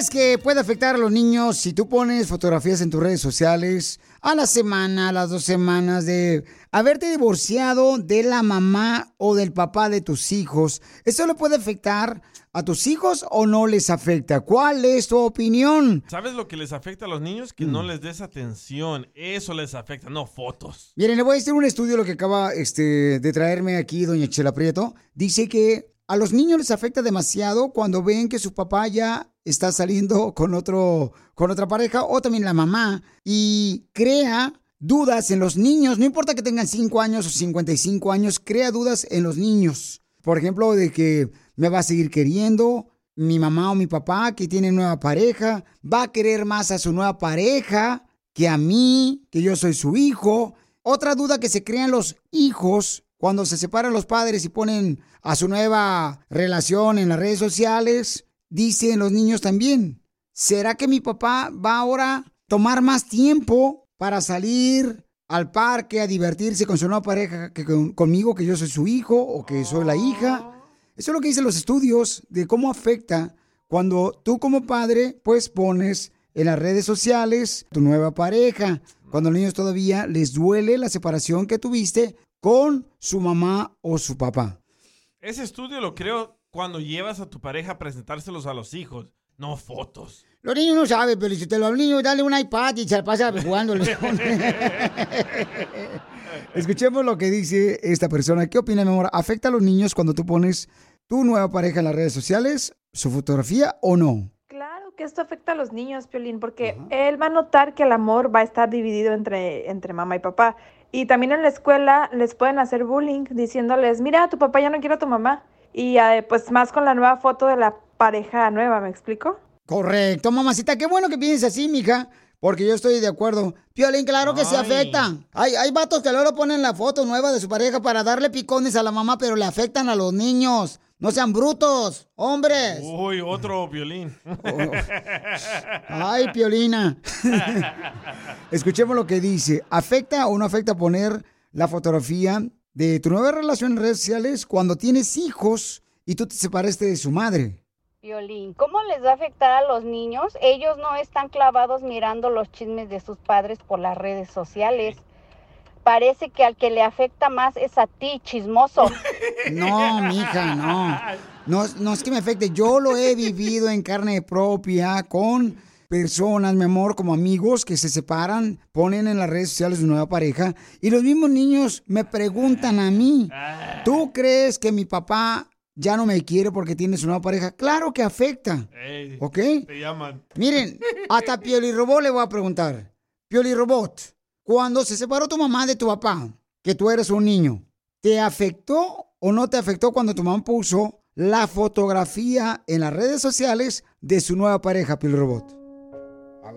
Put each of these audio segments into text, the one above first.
Crees que puede afectar a los niños si tú pones fotografías en tus redes sociales a la semana, a las dos semanas de haberte divorciado de la mamá o del papá de tus hijos? ¿Eso le puede afectar a tus hijos o no les afecta? ¿Cuál es tu opinión? ¿Sabes lo que les afecta a los niños? Que no les des atención. Eso les afecta, no fotos. Miren, le voy a decir un estudio lo que acaba este, de traerme aquí doña Chela Prieto. Dice que a los niños les afecta demasiado cuando ven que su papá ya está saliendo con otro con otra pareja o también la mamá y crea dudas en los niños, no importa que tengan 5 años o 55 años, crea dudas en los niños. Por ejemplo, de que me va a seguir queriendo mi mamá o mi papá que tiene nueva pareja, va a querer más a su nueva pareja que a mí, que yo soy su hijo. Otra duda que se crean los hijos cuando se separan los padres y ponen a su nueva relación en las redes sociales, dicen los niños también, ¿será que mi papá va ahora a tomar más tiempo para salir al parque a divertirse con su nueva pareja que con- conmigo, que yo soy su hijo o que soy la hija? Eso es lo que dicen los estudios de cómo afecta cuando tú como padre pues pones en las redes sociales tu nueva pareja. Cuando a los niños todavía les duele la separación que tuviste con su mamá o su papá. Ese estudio lo creo cuando llevas a tu pareja a presentárselos a los hijos, no fotos. Los niños no saben, pero si te lo niños, dale un iPad y se la pasa jugando. Escuchemos lo que dice esta persona. ¿Qué opina, mi amor? ¿Afecta a los niños cuando tú pones tu nueva pareja en las redes sociales, su fotografía o no? Claro que esto afecta a los niños, Piolín, porque él va a notar que el amor va a estar dividido entre, entre mamá y papá. Y también en la escuela les pueden hacer bullying diciéndoles, mira, tu papá ya no quiere a tu mamá. Y eh, pues más con la nueva foto de la pareja nueva, ¿me explico? Correcto, mamacita. Qué bueno que pienses así, mija. Porque yo estoy de acuerdo. Piolín, claro que se afecta. Hay, hay vatos que luego ponen la foto nueva de su pareja para darle picones a la mamá, pero le afectan a los niños. No sean brutos, hombres. Uy, otro violín. Ay, Piolina. Escuchemos lo que dice. ¿Afecta o no afecta poner la fotografía de tu nueva relación en redes sociales cuando tienes hijos y tú te separaste de su madre? Violín, ¿cómo les va a afectar a los niños? Ellos no están clavados mirando los chismes de sus padres por las redes sociales. Parece que al que le afecta más es a ti, chismoso. No, mija, no. No, no es que me afecte. Yo lo he vivido en carne propia con personas, mi amor, como amigos que se separan, ponen en las redes sociales su nueva pareja y los mismos niños me preguntan a mí, ¿tú crees que mi papá ya no me quiere porque tiene su nueva pareja? Claro que afecta. Ey, ¿Ok? Te llaman. Miren, hasta Pioli Robot le voy a preguntar. Pioli Robot, cuando se separó tu mamá de tu papá, que tú eres un niño, ¿te afectó o no te afectó cuando tu mamá puso la fotografía en las redes sociales de su nueva pareja, Pioli Robot?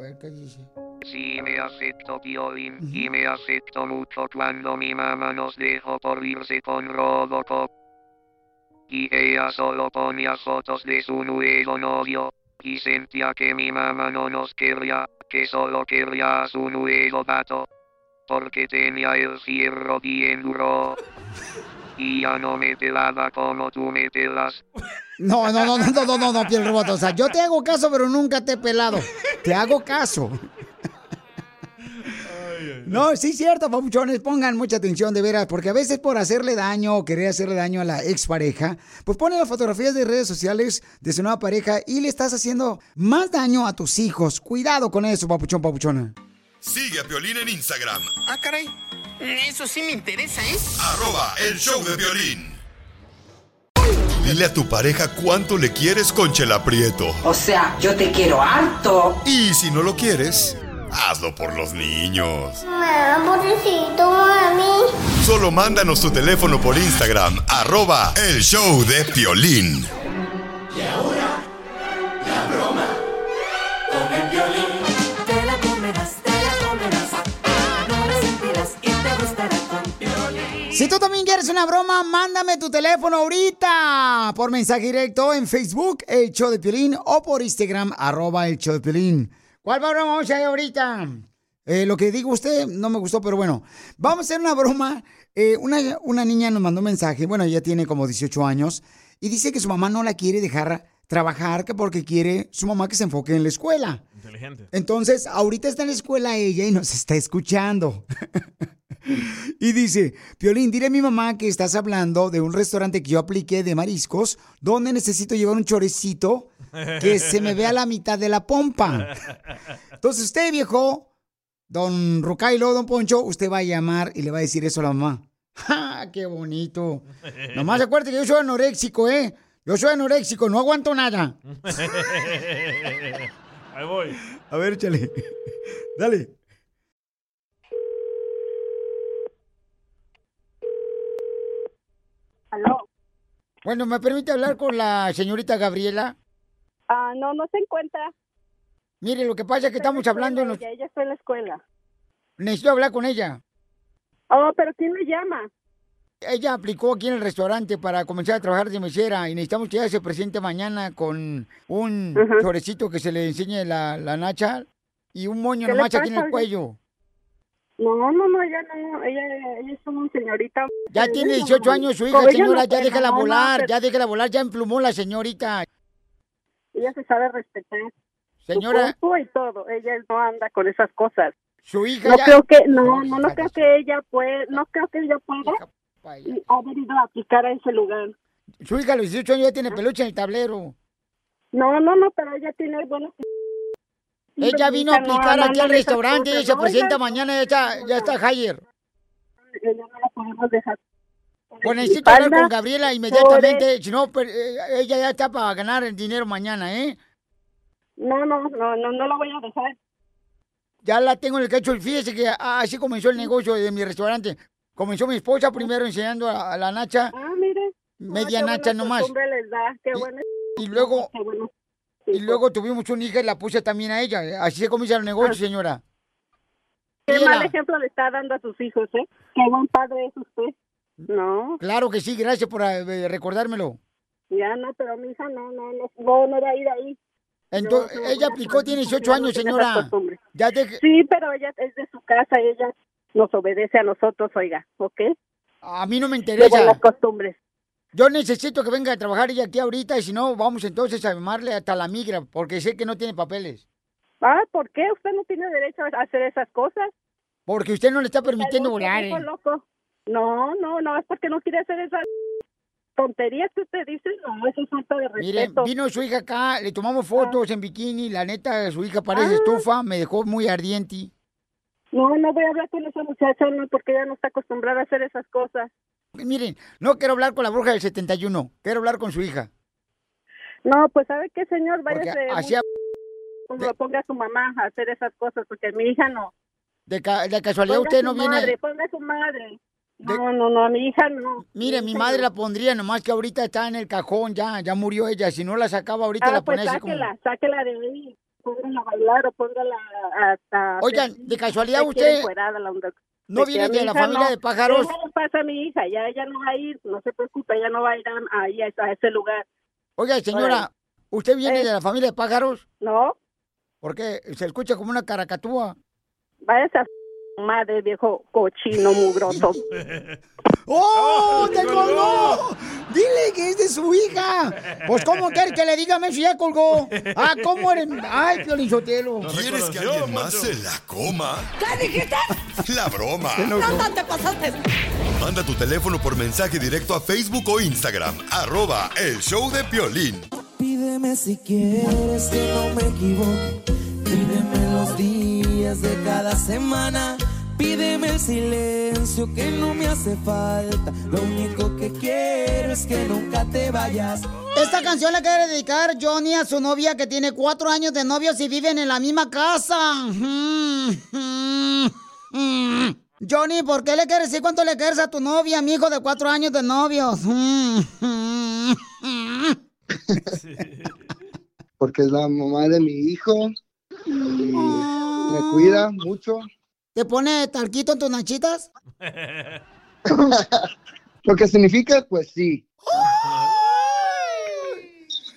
Ver qué dice. Sí me afectó Piolín y me afectó mucho cuando mi mamá nos dejó por irse con Robocop. Y ella solo ponía fotos de su nuevo novio. Y sentía que mi mamá no nos quería, que solo quería a su nuevo gato. Porque tenía el fierro bien duro. Y ya no me pelaba como tú me pelas. No, no, no, no, no, no, no, no, Pioli Robot. O sea, yo te hago caso, pero nunca te he pelado. Te hago caso. No, sí, cierto, papuchones, pongan mucha atención de veras, porque a veces por hacerle daño o querer hacerle daño a la expareja, pues ponen las fotografías de redes sociales de su nueva pareja y le estás haciendo más daño a tus hijos. Cuidado con eso, papuchón, papuchona. Sigue a Piolín en Instagram, Ah, caray. Eso sí me interesa, ¿eh? arroba el show de violín. Dile a tu pareja cuánto le quieres con Chela Prieto. O sea, yo te quiero harto. Y si no lo quieres, hazlo por los niños. Mamá, pobrecito, mami. Solo mándanos tu teléfono por Instagram, arroba el show de Piolín. Y ahora, Si tú también quieres una broma, mándame tu teléfono ahorita por mensaje directo en Facebook, El Show de Piolín, o por Instagram, arroba El Show de Piolín. ¿Cuál broma vamos a hacer ahorita? Eh, lo que digo usted no me gustó, pero bueno. Vamos a hacer una broma. Eh, una, una niña nos mandó un mensaje, bueno, ella tiene como 18 años, y dice que su mamá no la quiere dejar trabajar que porque quiere su mamá que se enfoque en la escuela. Inteligente. Entonces, ahorita está en la escuela ella y nos está escuchando. y dice, Piolín, dile a mi mamá que estás hablando de un restaurante que yo apliqué de mariscos, donde necesito llevar un chorecito que se me vea la mitad de la pompa. Entonces, usted, viejo, don Rucailo, don Poncho, usted va a llamar y le va a decir eso a la mamá. ¡Ja! ¡Qué bonito! Nomás acuérdate que yo soy anoréxico, ¿eh? Yo soy anoréxico, no aguanto nada. Ahí voy. A ver, échale. Dale. ¿Aló? Bueno, ¿me permite hablar con la señorita Gabriela? Ah, no, no se encuentra. Mire, lo que pasa es que en estamos hablando... escuela, nos- Ella, ella está en la escuela. Necesito hablar con ella. Oh, pero ¿quién le llama? Ella aplicó aquí en el restaurante para comenzar a trabajar de mesera y necesitamos que ella se presente mañana con un chorecito que se le enseñe la, la nacha y un moño ¿Qué le nomás aquí en el cuello. No, no, no, ella no. Ella, ella es una señorita. Ya tiene 18 años su hija, no señora, ya déjala no, volar, ya déjala volar, ya emplumó la señorita. Ella se sabe respetar. Señora. Su y todo. Ella no anda con esas cosas. Su hija No ya... creo que, no, no, no creo que ella puede, no creo que ella pueda haber ido a aplicar a ese lugar. Su hija a los 18 años ya tiene peluche en el tablero. No, no, no, pero ella tiene buenos. Ella vino a aplicar no, aquí al restaurante y cosas, se no, presenta mañana, ya está, ya está Hayer. Ella no la podemos dejar. Pues necesito hablar con Gabriela inmediatamente, si no, eh, ella ya está para ganar el dinero mañana, ¿eh? No, no, no, no, no la voy a dejar. Ya la tengo en el cacho. Fíjese que ah, así comenzó el negocio de mi restaurante. Comenzó mi esposa primero enseñando a, la Nacha, Ah, mire. media qué Nacha nomás. les da, qué buena- Y luego, qué bueno. Y luego tuvimos una hija y la puse también a ella. Así se comienza el negocio, señora. Qué mal ejemplo le está dando a sus hijos, ¿eh? Qué buen padre es usted. No, Claro que sí, gracias por eh, recordármelo. ya no, pero mi hija no, no, no, no, no va a ir ahí. Entonces, No, no, ella aplicó, tiene no, 18 no, años, señora. Ya deje- Sí, pero ella es de su casa, ella nos obedece a nosotros, oiga, ¿ok? A mí no me interesa. buenas costumbres. Yo necesito que venga a trabajar ella aquí ahorita y si no, vamos entonces a llamarle hasta la migra, porque sé que no tiene papeles. Ah, ¿por qué? Usted no tiene derecho a hacer esas cosas. Porque usted no le está permitiendo volar. ¿eh? loco. No, no, no, es porque no quiere hacer esas tonterías que usted dice. No, eso es falta de Mire, respeto. vino su hija acá, le tomamos fotos en bikini, la neta, su hija parece Ah. estufa, me dejó muy ardiente. No, no voy a hablar con esa muchacha, no, porque ella no está acostumbrada a hacer esas cosas. Miren, no quiero hablar con la bruja del 71, quiero hablar con su hija. No, pues ¿sabe qué, señor? Váyase, ponga, ponga a su mamá a hacer esas cosas, porque mi hija no. de, ca- de casualidad Ponga usted no viene. Madre, ponga a su madre. No, no, no, a mi hija no. Mire, mi madre la pondría, nomás que ahorita está en el cajón, ya, ya murió ella. Si no la sacaba ahorita Ah, la pues ponía así como. sáquela, sáquela de ahí. Póngala a bailar o póngala hasta... Oigan, de casualidad usted encuerada la. No viene de la familia no. de pájaros. Le pasa a mi hija, ya ella no va a ir, no se preocupe, ella no va a ir a- ahí a, a ese lugar. Oiga, señora, ¿usted viene Eh. de la familia de pájaros? No. Porque se escucha como una caracatúa. Váyase a madre, viejo cochino mugroso. ¡Oh! ¡Te colgó! Dile que es de su hija. Pues, ¿cómo quiere que le diga Messi ya colgó? Ah, ¿cómo eres? Ay, Piolín Sotelo. ¿Quieres que alguien más se la coma? ¿Qué dijiste? La broma. No, te pasaste. Manda tu teléfono por mensaje directo a Facebook o Instagram. Arroba el show de Piolín. Pídeme si quieres que no me equivoque. Pídeme los días de cada semana. Pídeme el silencio que no me hace falta. Lo único que quiero es que nunca te vayas. Esta canción la quiere dedicar Johnny a su novia que tiene cuatro años de novios y viven en la misma casa. Johnny, ¿por qué le quieres decir cuánto le quieres a tu novia, mi hijo de cuatro años de novios? Porque es la mamá de mi hijo y me cuida mucho. ¿Te pone talquito en tus nachitas? Lo que significa, pues sí.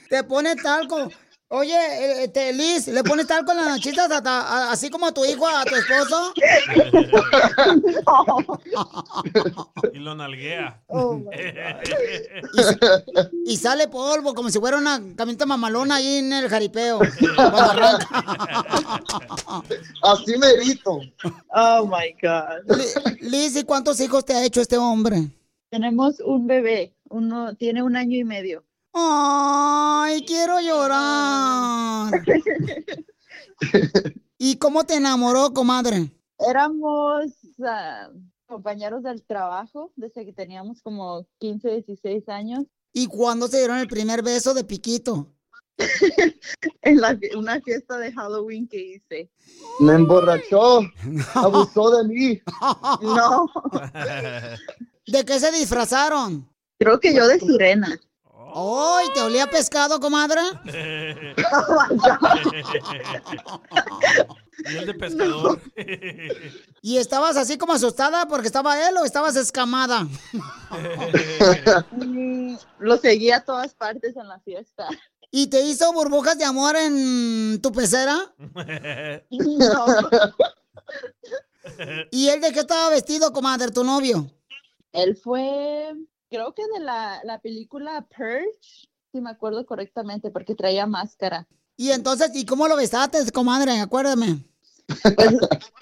¿Te pone talco? Oye, eh, este, Liz, ¿le pones talco en las nachitas hasta- a- así como a tu hijo, a tu esposo? Y lo nalguea. Y sale polvo como si fuera una camioneta mamalona ahí en el jaripeo. Así merito. Oh my God. Liz, ¿y cuántos hijos te ha hecho este hombre? Tenemos un bebé, uno tiene un año y medio. Ay, quiero llorar. ¿Y cómo te enamoró, comadre? Éramos ah, compañeros del trabajo desde que teníamos como 15, 16 años. ¿Y cuándo se dieron el primer beso de piquito? En la una fiesta de Halloween que hice. Me emborrachó. Abusó de mí. No, ¿De qué se disfrazaron? creo que yo de sirena. ¡Ay, te olía pescado, comadre! y el de pescador. ¿Y estabas así como asustada porque estaba él o estabas escamada? Mm, Lo seguía a todas partes en la fiesta. ¿Y te hizo burbujas de amor en tu pecera? No. ¿Y él de qué estaba vestido, comadre, tu novio? Él fue, creo que de la, la película Purge, si me acuerdo correctamente, porque traía máscara. Y entonces, ¿y cómo lo besaste, comadre? Acuérdame.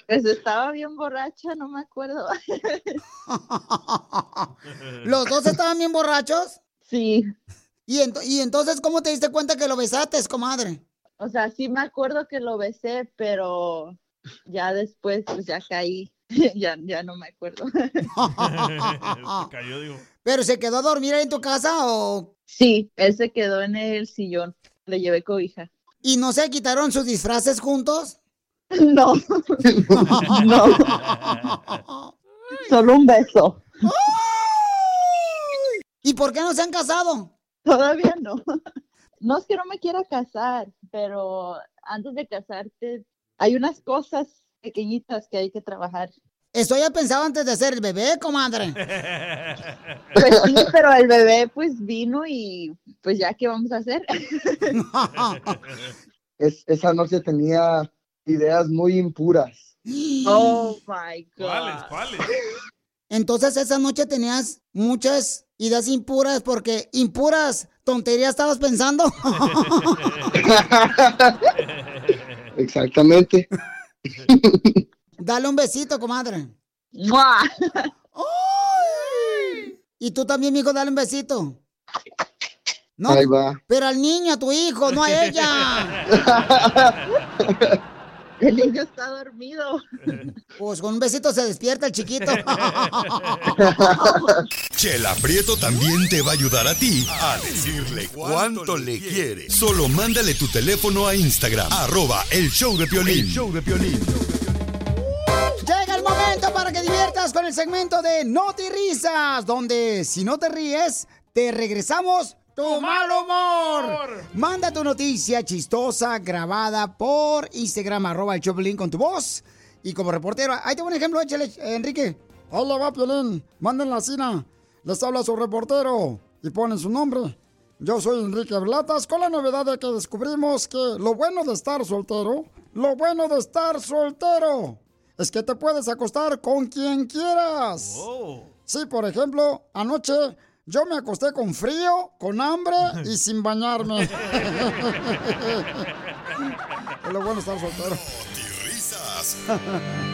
Pues estaba bien borracha, no me acuerdo. ¿Los dos estaban bien borrachos? Sí. ¿Y, ento- y entonces cómo te diste cuenta que lo besaste, comadre? O sea, sí me acuerdo que lo besé, pero ya después pues ya caí. ya, ya no me acuerdo. Se cayó, digo. ¿Pero se quedó a dormir ahí en tu casa o...? Sí, él se quedó en el sillón. Le llevé cobija. ¿Y no se quitaron sus disfraces juntos? No. no. Solo un beso. ¿Y por qué no se han casado? Todavía no. No es que no me quiera casar, pero antes de casarte hay unas cosas pequeñitas que hay que trabajar. Eso ya pensaba antes de hacer el bebé, comadre. Pues sí, pero el bebé pues vino y pues ya qué vamos a hacer. Es- esa noche tenía ideas muy impuras. Oh my God. ¿Cuáles? ¿Cuáles? Entonces esa noche tenías muchas ideas impuras porque impuras tonterías estabas pensando. Exactamente. Dale un besito, comadre. Y tú también, mijo, dale un besito. No, Ahí va. pero al niño, a tu hijo, no a ella. El niño está dormido. Pues con un besito se despierta el chiquito. Chela Prieto también te va a ayudar a ti a decirle cuánto le quiere. Solo mándale tu teléfono a Instagram, arroba el show de Piolín. El show de Piolín. Llega el momento para que diviertas con el segmento de No te risas, donde si no te ríes, te regresamos tu mal humor. Manda tu noticia chistosa grabada por Instagram, arroba el Choplin con tu voz. Y como reportero, ahí tengo un ejemplo, échale, Enrique. Hola, va, Piolín. Manden la cina. Les habla su reportero. Y ponen su nombre. Yo soy Enrique Blatas con la novedad de que descubrimos que lo bueno de estar soltero, lo bueno de estar soltero, es que te puedes acostar con quien quieras. Sí, por ejemplo, anoche Yo me acosté con frío, con hambre y sin bañarme. es lo bueno estar soltero. Risas.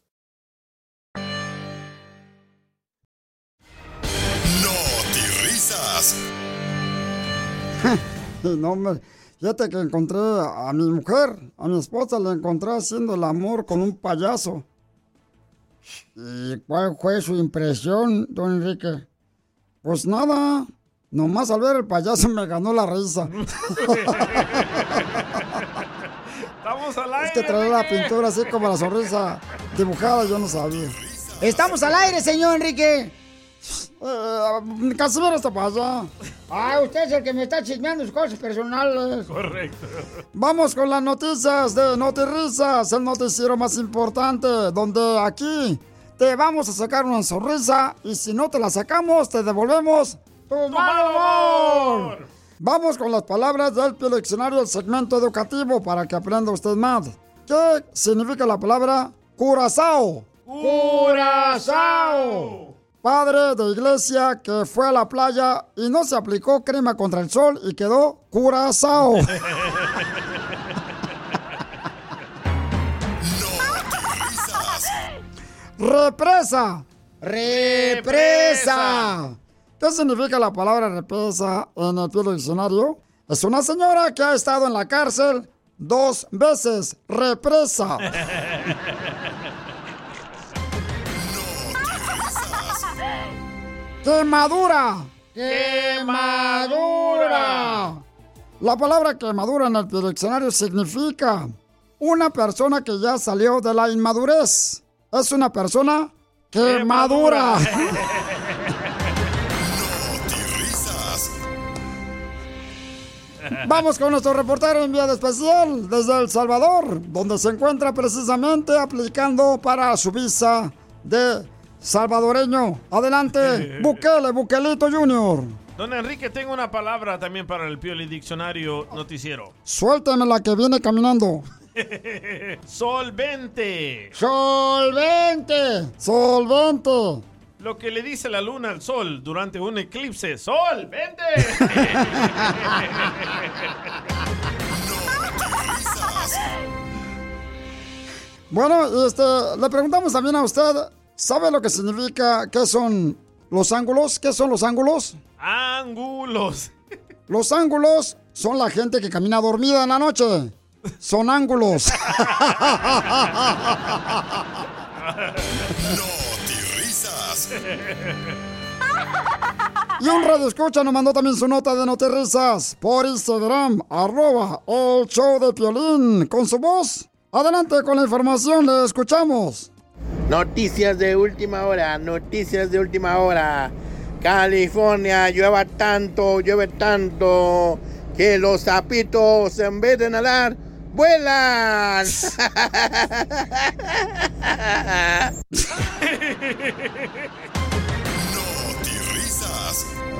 no me... Fíjate que encontré a mi mujer, a mi esposa, la encontré haciendo el amor con un payaso. ¿Y cuál fue su impresión, don Enrique? Pues nada, nomás al ver el payaso me ganó la risa. Estamos al aire. Es que traía la pintura así como la sonrisa dibujada, yo no sabía. Estamos al aire, señor Enrique. Eh, Casimiro está allá. Ah, usted es el que me está chismeando sus cosas personales. Correcto. Vamos con las noticias de Notirrisas, el noticiero más importante, donde aquí te vamos a sacar una sonrisa y si no te la sacamos, te devolvemos tu mal. Vamos con las palabras del diccionario del segmento educativo para que aprenda usted más. ¿Qué significa la palabra curazao? ¡Curazao! Padre de iglesia que fue a la playa y no se aplicó crema contra el sol y quedó curazao. Represa. Represa. ¿Qué significa la palabra represa en el Pilo diccionario? Es una señora que ha estado en la cárcel dos veces. Represa. ¡Quemadura! ¡Quemadura! La palabra quemadura en el diccionario significa una persona que ya salió de la inmadurez. Es una persona quemadura. Vamos con nuestro reportero enviado especial desde El Salvador, donde se encuentra precisamente aplicando para su visa de salvadoreño. Adelante, Bukele, Bukelito Junior. Don Enrique, tengo una palabra también para el Pioli Diccionario Noticiero. Suéltame la que viene caminando. Solvente. Solvente. Solvente. Lo que le dice la luna al sol durante un eclipse. ¡Sol, vente! Bueno, este, le preguntamos también a usted, ¿sabe lo que significa, qué son los ángulos? ¿Qué son los ángulos? Ángulos. Los ángulos son la gente que camina dormida en la noche. Son ángulos. risas. Y un radio escucha nos mandó también su nota de notirrisas por Instagram, arroba el show de Piolín, con su voz. Adelante con la información, le escuchamos. Noticias de última hora, noticias de última hora. California llueva tanto, llueve tanto, que los sapitos en vez de nadar, vuelan.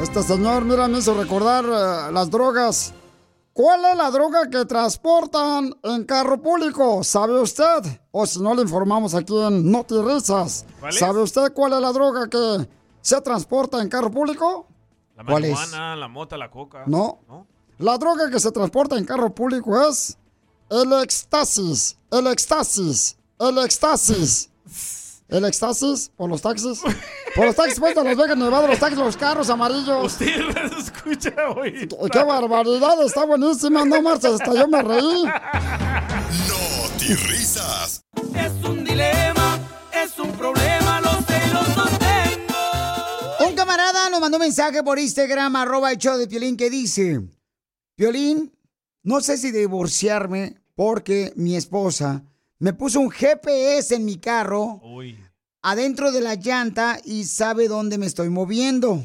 Este señor, mira, me hizo recordar eh, las drogas. ¿Cuál es la droga que transportan en carro público? ¿Sabe usted? O si no, le informamos aquí en Notirisas. ¿Cuál es? ¿Sabe usted cuál es la droga que se transporta en carro público? La ¿Cuál es? marihuana, la mota, la coca. No. La droga que se transporta en carro público es el éxtasis. El éxtasis. El éxtasis. ¿El éxtasis por los taxis? Por los taxis puestos Las Vegas, Nevada, los taxis, los carros amarillos. Usted los escucha hoy. ¡Qué barbaridad! Está buenísima, no marches, hasta yo me reí. No risas. Es un dilema, es un problema, los celos los tengo. Un camarada nos mandó un mensaje por Instagram, arroba el show de Piolín, que dice, Piolín, no sé si divorciarme porque mi esposa me puso un GPS en mi carro adentro de la llanta y sabe dónde me estoy moviendo.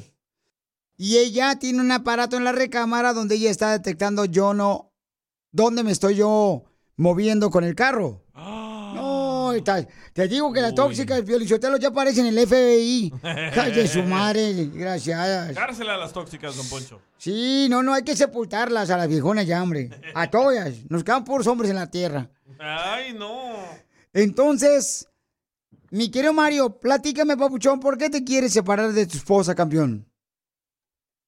Y ella tiene un aparato en la recámara donde ella está detectando yo no, dónde me estoy yo moviendo con el carro. No, está- te digo que la tóxica del Piolichotelo ya aparece en el FBI. Calle su madre, gracias. Cárcel a las tóxicas, don Poncho. Sí, no, no, hay que sepultarlas a las viejonas ya, hombre. A todas. Nos quedan puros hombres en la tierra. Ay, no. Entonces, mi querido Mario, platícame, papuchón, ¿por qué te quieres separar de tu esposa, campeón?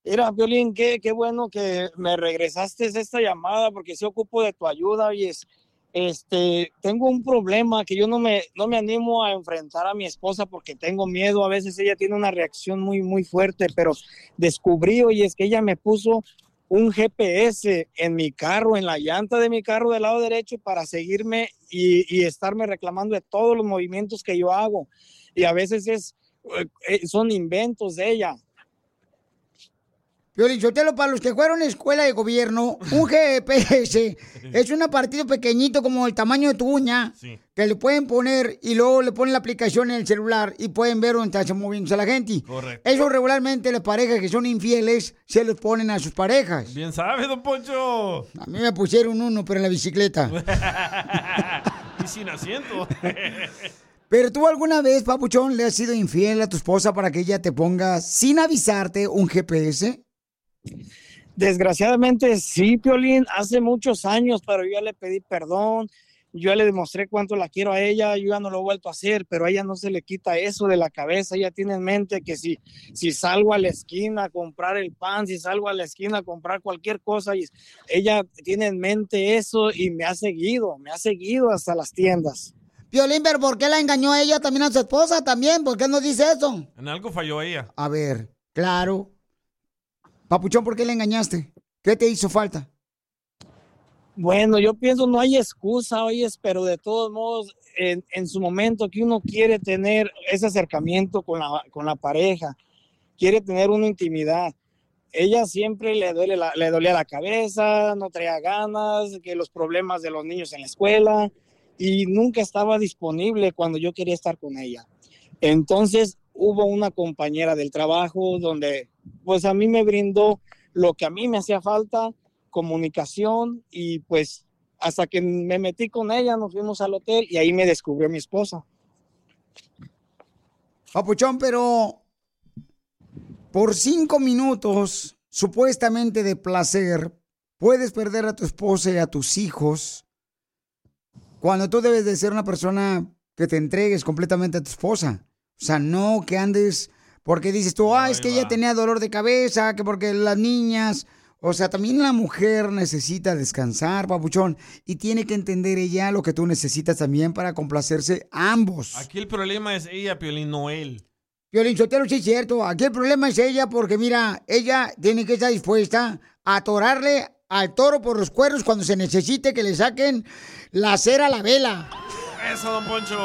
Mira, Violín, qué, qué bueno que me regresaste esta llamada porque sí ocupo de tu ayuda. Y es, este, tengo un problema que yo no me, no me animo a enfrentar a mi esposa porque tengo miedo. A veces ella tiene una reacción muy, muy fuerte, pero descubrí, y es que ella me puso un GPS en mi carro, en la llanta de mi carro del lado derecho para seguirme y, y estarme reclamando de todos los movimientos que yo hago. Y a veces es, eh, son inventos de ella. Piolichotelo, para los que fueron a escuela de gobierno, un GPS es un apartito pequeñito como el tamaño de tu uña que le pueden poner y luego le ponen la aplicación en el celular y pueden ver dónde está moviéndose la gente. Correcto. Eso regularmente las parejas que son infieles se los ponen a sus parejas. Bien sabe, don Poncho. A mí me pusieron uno, pero en la bicicleta. y sin asiento. Pero tú alguna vez, papuchón, le has sido infiel a tu esposa para que ella te ponga sin avisarte un GPS? Desgraciadamente sí, Piolín, hace muchos años, pero yo ya le pedí perdón, yo ya le demostré cuánto la quiero a ella, yo ya no lo he vuelto a hacer, pero a ella no se le quita eso de la cabeza, ella tiene en mente que si, si salgo a la esquina a comprar el pan, si salgo a la esquina a comprar cualquier cosa, y ella tiene en mente eso y me ha seguido, me ha seguido hasta las tiendas. Piolín, pero ¿por qué la engañó a ella también a su esposa también? ¿Por qué no dice eso? En algo falló ella. A ver, claro. Papuchón, ¿por qué le engañaste? ¿Qué te hizo falta? Bueno, yo pienso no hay excusa, oyes, pero de todos modos, en, su momento que uno quiere tener ese acercamiento con la, pareja, quiere tener una intimidad. Ella siempre le, duele la- dolía la cabeza, no traía ganas, que los problemas de los niños en la escuela, y nunca estaba disponible cuando yo quería estar con ella. Entonces hubo una compañera del trabajo donde pues a mí me brindó lo que a mí me hacía falta, comunicación y pues hasta que me metí con ella nos fuimos al hotel y ahí me descubrió mi esposa. Papuchón, pero por cinco minutos, supuestamente de placer, puedes perder a tu esposa y a tus hijos cuando tú debes de ser una persona que te entregues completamente a tu esposa. O sea, no que andes porque dices tú, ah, es que ella tenía dolor de cabeza, que porque las niñas... O sea, también la mujer necesita descansar, papuchón, y tiene que entender ella lo que tú necesitas también para complacerse ambos. Aquí el problema es ella, Piolín, no él. Violín Sotelo, sí es cierto. Aquí el problema es ella porque, mira, ella tiene que estar dispuesta a atorarle al toro por los cuernos cuando se necesite que le saquen la cera a la vela. Eso, don Poncho.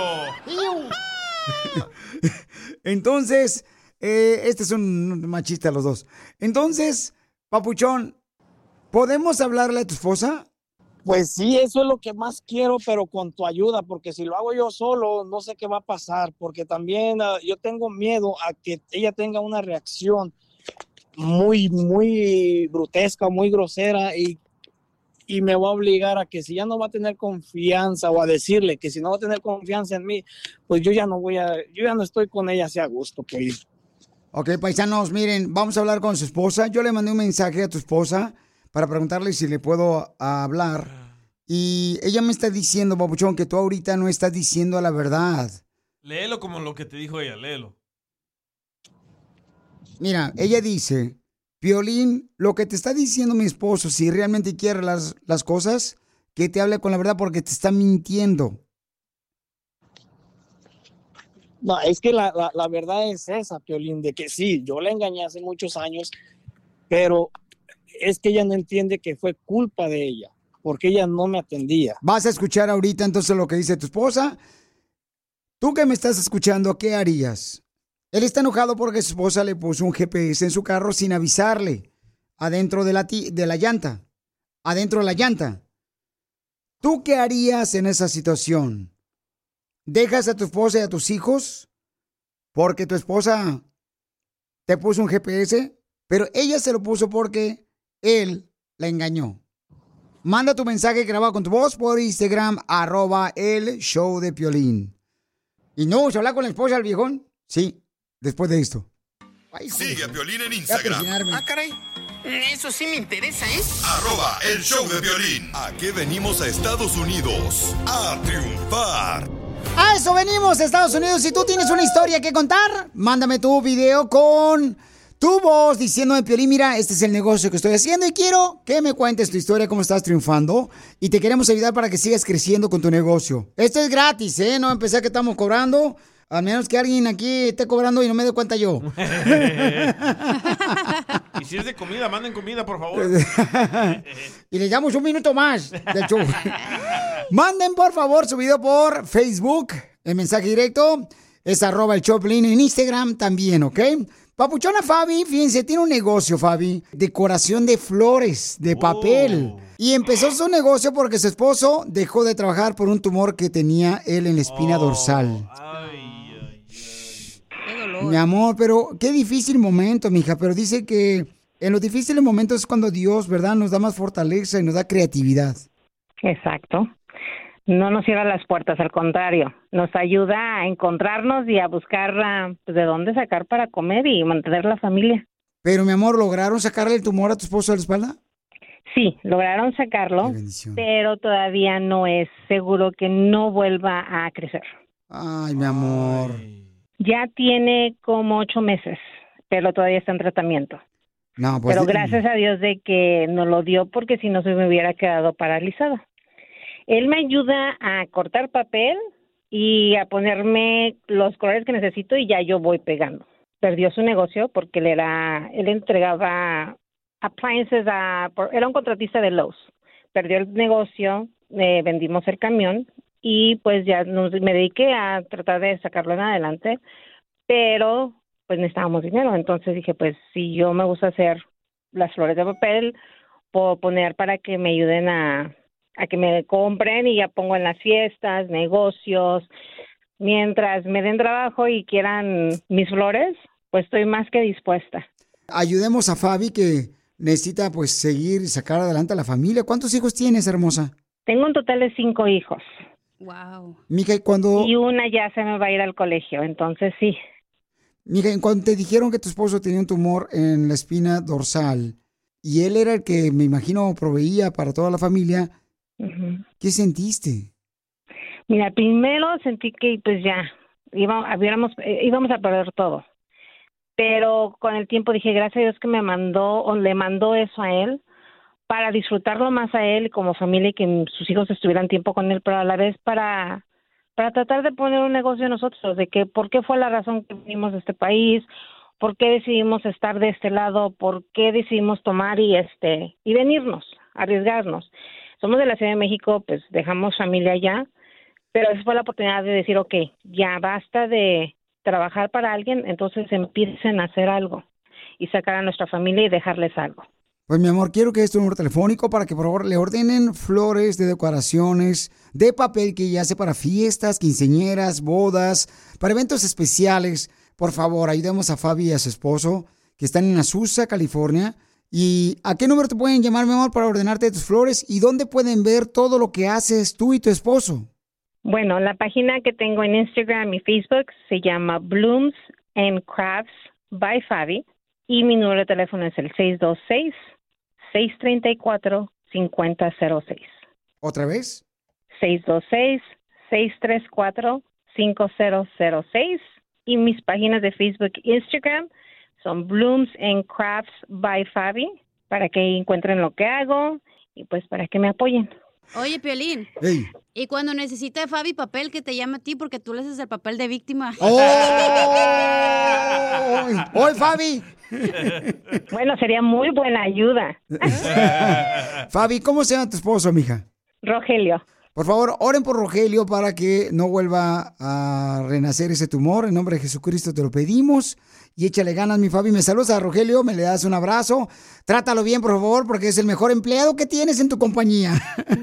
Entonces, eh, este es un machista los dos. Entonces, Papuchón, ¿podemos hablarle a tu esposa? Pues sí, eso es lo que más quiero, pero con tu ayuda, porque si lo hago yo solo, no sé qué va a pasar, porque también ah, yo tengo miedo a que ella tenga una reacción muy, muy grotesca, muy grosera y, y me va a obligar a que si ya no va a tener confianza o a decirle que si no va a tener confianza en mí, pues yo ya no voy a, yo ya no estoy con ella así a gusto, pues. Ok, paisanos, miren, vamos a hablar con su esposa. Yo le mandé un mensaje a tu esposa para preguntarle si le puedo ah, hablar. Y ella me está diciendo, Papuchón, que tú ahorita no estás diciendo la verdad. Léelo como lo que te dijo ella, léelo. Mira, ella dice, Piolín, lo que te está diciendo mi esposo, si realmente quiere las, las cosas, que te hable con la verdad porque te está mintiendo. No, es que la, la, verdad es esa, Piolín, de que sí, yo la engañé hace muchos años, pero es que ella no entiende que fue culpa de ella, porque ella no me atendía. Vas a escuchar ahorita entonces lo que dice tu esposa. Tú que me estás escuchando, ¿qué harías? Él está enojado porque su esposa le puso un GPS en su carro sin avisarle adentro de la, de la llanta. Adentro de la llanta. ¿Tú qué harías en esa situación? ¿Dejas a tu esposa y a tus hijos porque tu esposa te puso un GPS? Pero ella se lo puso porque él la engañó. Manda tu mensaje grabado con tu voz por Instagram, arroba el show de Piolín. Y no, ¿se habla con la esposa del viejón? Sí, después de esto. Sigue a Piolín en Instagram. Ah, caray. Eso sí me interesa, ¿eh? Arroba el show de violín. ¿A qué venimos a Estados Unidos? A triunfar. A eso venimos, Estados Unidos. Si tú tienes una historia que contar, mándame tu video con tu voz diciéndome, Piolín, mira, este es el negocio que estoy haciendo y quiero que me cuentes tu historia, cómo estás triunfando. Y te queremos ayudar para que sigas creciendo con tu negocio. Esto es gratis, ¿eh? No empecé que estamos cobrando. A menos que alguien aquí esté cobrando y no me dé cuenta yo. y si es de comida, manden comida, por favor. y le damos un minuto más del show. Manden por favor su video por Facebook, el mensaje directo. Es arroba el Choplin en Instagram también, ¿ok? Papuchona Fabi, fíjense, tiene un negocio, Fabi, decoración de flores, de papel. Y empezó su negocio porque su esposo dejó de trabajar por un tumor que tenía él en la espina dorsal. Mi amor, pero qué difícil momento, mija. Pero dice que en los difíciles momentos es cuando Dios, ¿verdad?, nos da más fortaleza y nos da creatividad. Exacto. No nos cierra las puertas, al contrario, nos ayuda a encontrarnos y a buscar ah, pues, de dónde sacar para comer y mantener la familia. Pero, mi amor, ¿lograron sacarle el tumor a tu esposo de la espalda? Sí, lograron sacarlo, pero todavía no es seguro que no vuelva a crecer. Ay, mi amor. Ya tiene como ocho meses, pero todavía está en tratamiento. No, pues. pero gracias a Dios de que nos lo dio porque si no se me hubiera quedado paralizado. Él me ayuda a cortar papel y a ponerme los colores que necesito y ya yo voy pegando. Perdió su negocio porque él era, él entregaba appliances a, era un contratista de Lowe's. Perdió el negocio, eh, vendimos el camión y pues ya nos, me dediqué a tratar de sacarlo en adelante, pero pues necesitábamos dinero. Entonces dije, pues si yo me gusta hacer las flores de papel, puedo poner para que me ayuden a, a que me compren y ya pongo en las fiestas, negocios. Mientras me den trabajo y quieran mis flores, pues estoy más que dispuesta. Ayudemos a Fabi que necesita, pues, seguir y sacar adelante a la familia. ¿Cuántos hijos tienes, hermosa? Tengo un total de cinco hijos. Wow. Mija, y cuando, Y una ya se me va a ir al colegio, entonces sí. mija, y cuando te dijeron que tu esposo tenía un tumor en la espina dorsal y él era el que, me imagino, proveía para toda la familia. ¿qué sentiste? Mira, primero sentí que pues ya iba, hubiéramos, eh, íbamos a perder todo. Pero con el tiempo dije, gracias a Dios que me mandó o le mandó eso a él para disfrutarlo más a él como familia y que sus hijos estuvieran tiempo con él, pero a la vez para para tratar de poner un negocio nosotros, de que por qué fue la razón que vinimos de este país, por qué decidimos estar de este lado, por qué decidimos tomar y este y venirnos, arriesgarnos. Somos de la Ciudad de México, pues dejamos familia allá, pero esa fue la oportunidad de decir, ok, ya basta de trabajar para alguien, entonces empiecen a hacer algo y sacar a nuestra familia y dejarles algo. Pues mi amor, quiero que es tu número telefónico para que por favor le ordenen flores de decoraciones, de papel que ya sea para fiestas, quinceñeras, bodas, para eventos especiales. Por favor, ayudemos a Fabi y a su esposo que están en Azusa, California. ¿Y a qué número te pueden llamar, mi amor, para ordenarte tus flores? ¿Y dónde pueden ver todo lo que haces tú y tu esposo? Bueno, la página que tengo en Instagram y Facebook se llama Blooms and Crafts by Fabi y mi número de teléfono es el 626-634-5006. ¿Otra vez? 626-634-5006 y mis páginas de Facebook e Instagram son Blooms and Crafts by Fabi para que encuentren lo que hago y pues para que me apoyen. Oye, Piolín. Ey. Y cuando necesita Fabi papel, que te llame a ti porque tú le haces el papel de víctima. ¡Oh! ¡Hoy, Fabi! Bueno, sería muy buena ayuda. Fabi, ¿cómo se llama tu esposo, mija? Rogelio. Por favor, oren por Rogelio para que no vuelva a renacer ese tumor. En nombre de Jesucristo te lo pedimos. Y échale ganas, mi Fabi. Me saludas a Rogelio, me le das un abrazo. Trátalo bien, por favor, porque es el mejor empleado que tienes en tu compañía.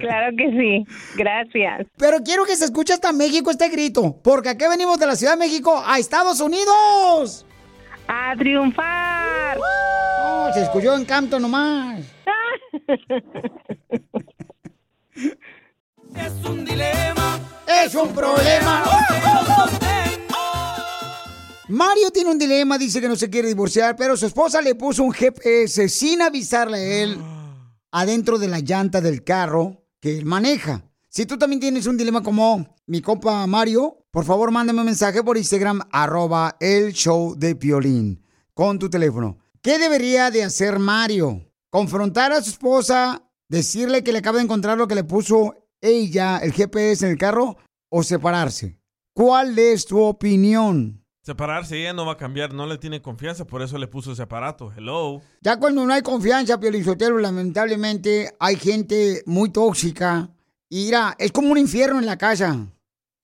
Claro que sí. Gracias. Pero quiero que se escuche hasta México este grito, porque aquí venimos de la Ciudad de México a Estados Unidos. ¡A triunfar! Oh, se escuchó en canto nomás. Es un dilema. Es un problema. Mario tiene un dilema, dice que no se quiere divorciar, pero su esposa le puso un GPS sin avisarle a él adentro de la llanta del carro que él maneja. Si tú también tienes un dilema como mi compa Mario, por favor mándame un mensaje por Instagram, arroba el show de Piolín, con tu teléfono. ¿Qué debería de hacer Mario? ¿Confrontar a su esposa, decirle que le acaba de encontrar lo que le puso ella, el GPS en el carro, o separarse? ¿Cuál es tu opinión? Separarse, ella no va a cambiar, no le tiene confianza, por eso le puso ese aparato. Hello. Ya cuando no hay confianza, Piolizotelo, lamentablemente hay gente muy tóxica. Y mira, es como un infierno en la casa.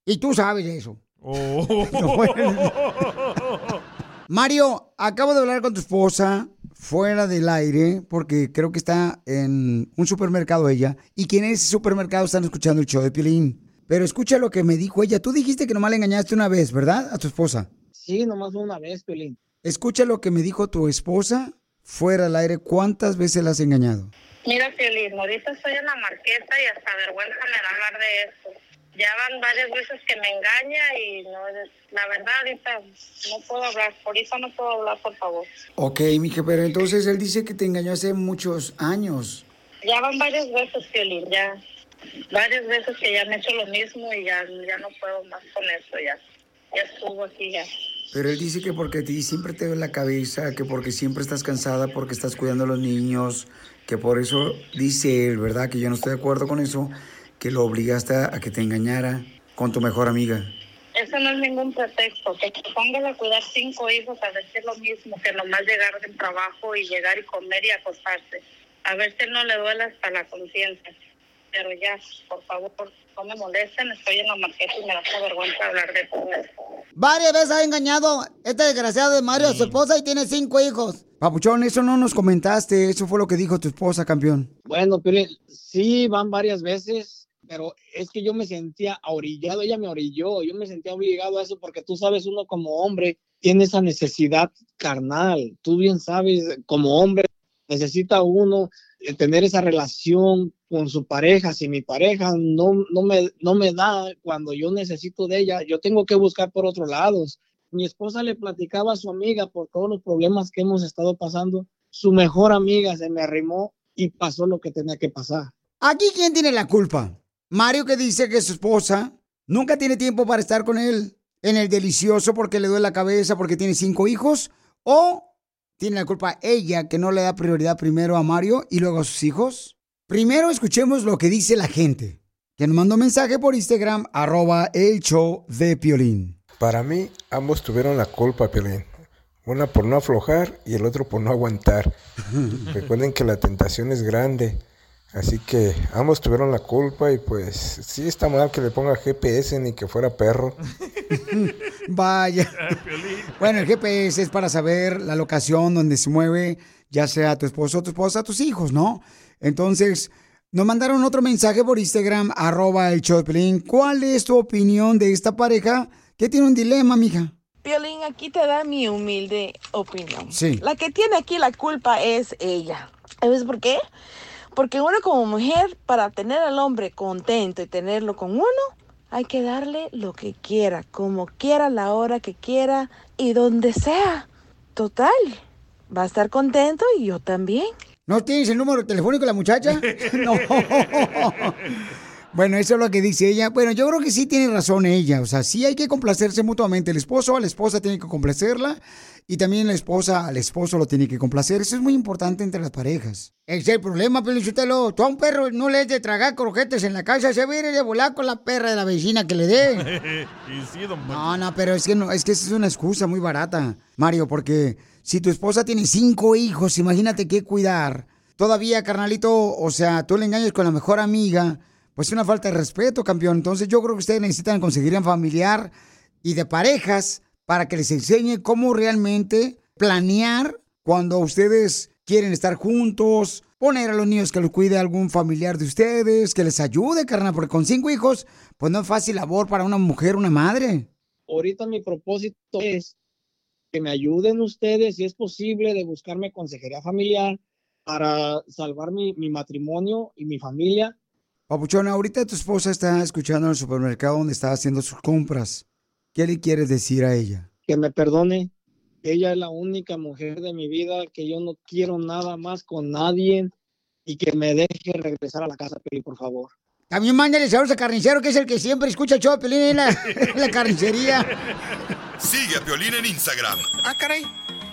Y tú sabes eso. Mario, acabo de hablar con tu esposa fuera del aire, porque creo que está en un supermercado ella. Y que en ese supermercado están escuchando el show de Piolín. Pero escucha lo que me dijo ella. Tú dijiste que nomás le engañaste una vez, ¿verdad? A tu esposa. Sí, nomás una vez, Piolín. Escucha lo que me dijo tu esposa fuera del aire. ¿Cuántas veces la has engañado? Mira, Piolín, ahorita estoy en la marqueta y hasta vergüenza me da hablar de esto. Ya van varias veces que me engaña y no, la verdad ahorita no puedo hablar. Ahorita no puedo hablar, por favor. Ok, mija, pero entonces él dice que te engañó hace muchos años. Ya van varias veces, Piolín, ya. Varias veces que ya me he hecho lo mismo y ya, ya no puedo más con eso, ya. Ya estuvo aquí, ya. Pero él dice que porque a ti siempre te ve la cabeza, que porque siempre estás cansada, porque estás cuidando a los niños, que por eso dice él, ¿verdad? Que yo no estoy de acuerdo con eso, que lo obligaste a, que te engañara con tu mejor amiga. Eso no es ningún pretexto. Que te pongas a cuidar cinco hijos a decir lo mismo que nomás llegar del trabajo y llegar y comer y acostarse. A ver si no le duele hasta la conciencia. Pero ya, por favor, no me molesten. Estoy en la marqueta y me da vergüenza hablar de todo esto. Varias veces ha engañado este desgraciado de Mario a su esposa y tiene cinco hijos. Papuchón, eso no nos comentaste, eso fue lo que dijo tu esposa, campeón. Bueno, Piolín, sí, van varias veces, pero es que yo me sentía orillado, ella me orilló, yo me sentía obligado a eso porque tú sabes, uno como hombre tiene esa necesidad carnal, tú bien sabes, como hombre necesita uno eh, tener esa relación con su pareja. Si mi pareja no, no, me, no me da cuando yo necesito de ella, yo tengo que buscar por otros lados. Mi esposa le platicaba a su amiga por todos los problemas que hemos estado pasando. Su mejor amiga se me arrimó y pasó lo que tenía que pasar. Aquí, ¿quién tiene la culpa? Mario que dice que su esposa nunca tiene tiempo para estar con él en el delicioso porque le duele la cabeza porque tiene cinco hijos o tiene la culpa ella que no le da prioridad primero a Mario y luego a sus hijos. Primero escuchemos lo que dice la gente. Que nos mandó mensaje por Instagram, arroba el show de Piolín. Para mí, ambos tuvieron la culpa, Piolín. Una por no aflojar y el otro por no aguantar. Recuerden que la tentación es grande. Así que ambos tuvieron la culpa y pues sí está mal que le ponga GPS ni que fuera perro. Vaya. Bueno, el GPS es para saber la locación donde se mueve, ya sea tu esposo, tu esposa, tus hijos, ¿no? Entonces, nos mandaron otro mensaje por Instagram, arroba el Piolín. ¿Cuál es tu opinión de esta pareja que tiene un dilema, mija? Piolín, aquí te da mi humilde opinión. Sí. La que tiene aquí la culpa es ella. ¿Sabes por qué? Porque uno como mujer, para tener al hombre contento y tenerlo con uno, hay que darle lo que quiera, como quiera, la hora que quiera y donde sea. Total, va a estar contento y yo también. ¿No tienes el número telefónico de la muchacha? no. Bueno, eso es lo que dice ella. Bueno, yo creo que sí tiene razón ella. O sea, sí hay que complacerse mutuamente. El esposo a la esposa tiene que complacerla y también la esposa al esposo lo tiene que complacer. Eso es muy importante entre las parejas. Ese es el problema, Pelichotelo. Tú a un perro no le has de tragar croquetes en la casa. Se va a ir de volar con la perra de la vecina que le dé. y sí. No, no, pero es que no, es que esa es una excusa muy barata, Mario, porque si tu esposa tiene cinco hijos, imagínate qué cuidar. Todavía, carnalito, o sea, tú le engañas con la mejor amiga, pues es una falta de respeto, campeón. Entonces yo creo que ustedes necesitan conseguir un familiar y de parejas para que les enseñe cómo realmente planear cuando ustedes quieren estar juntos, poner a los niños que los cuide algún familiar de ustedes, que les ayude, carnal, porque con cinco hijos, pues no es fácil labor para una mujer, una madre. Ahorita mi propósito es que me ayuden ustedes, si es posible, de buscarme consejería familiar para salvar mi, mi matrimonio y mi familia. Papuchón, ahorita tu esposa está escuchando en el supermercado donde está haciendo sus compras. ¿Qué le quieres decir a ella? Que me perdone. Ella es la única mujer de mi vida, que yo no quiero nada más con nadie y que me deje regresar a la casa, Peli, por favor. También mándale saludos a Carnicero, que es el que siempre escucha el show de Pelín en la, en la carnicería. Sigue a Piolín en Instagram, Ah, caray.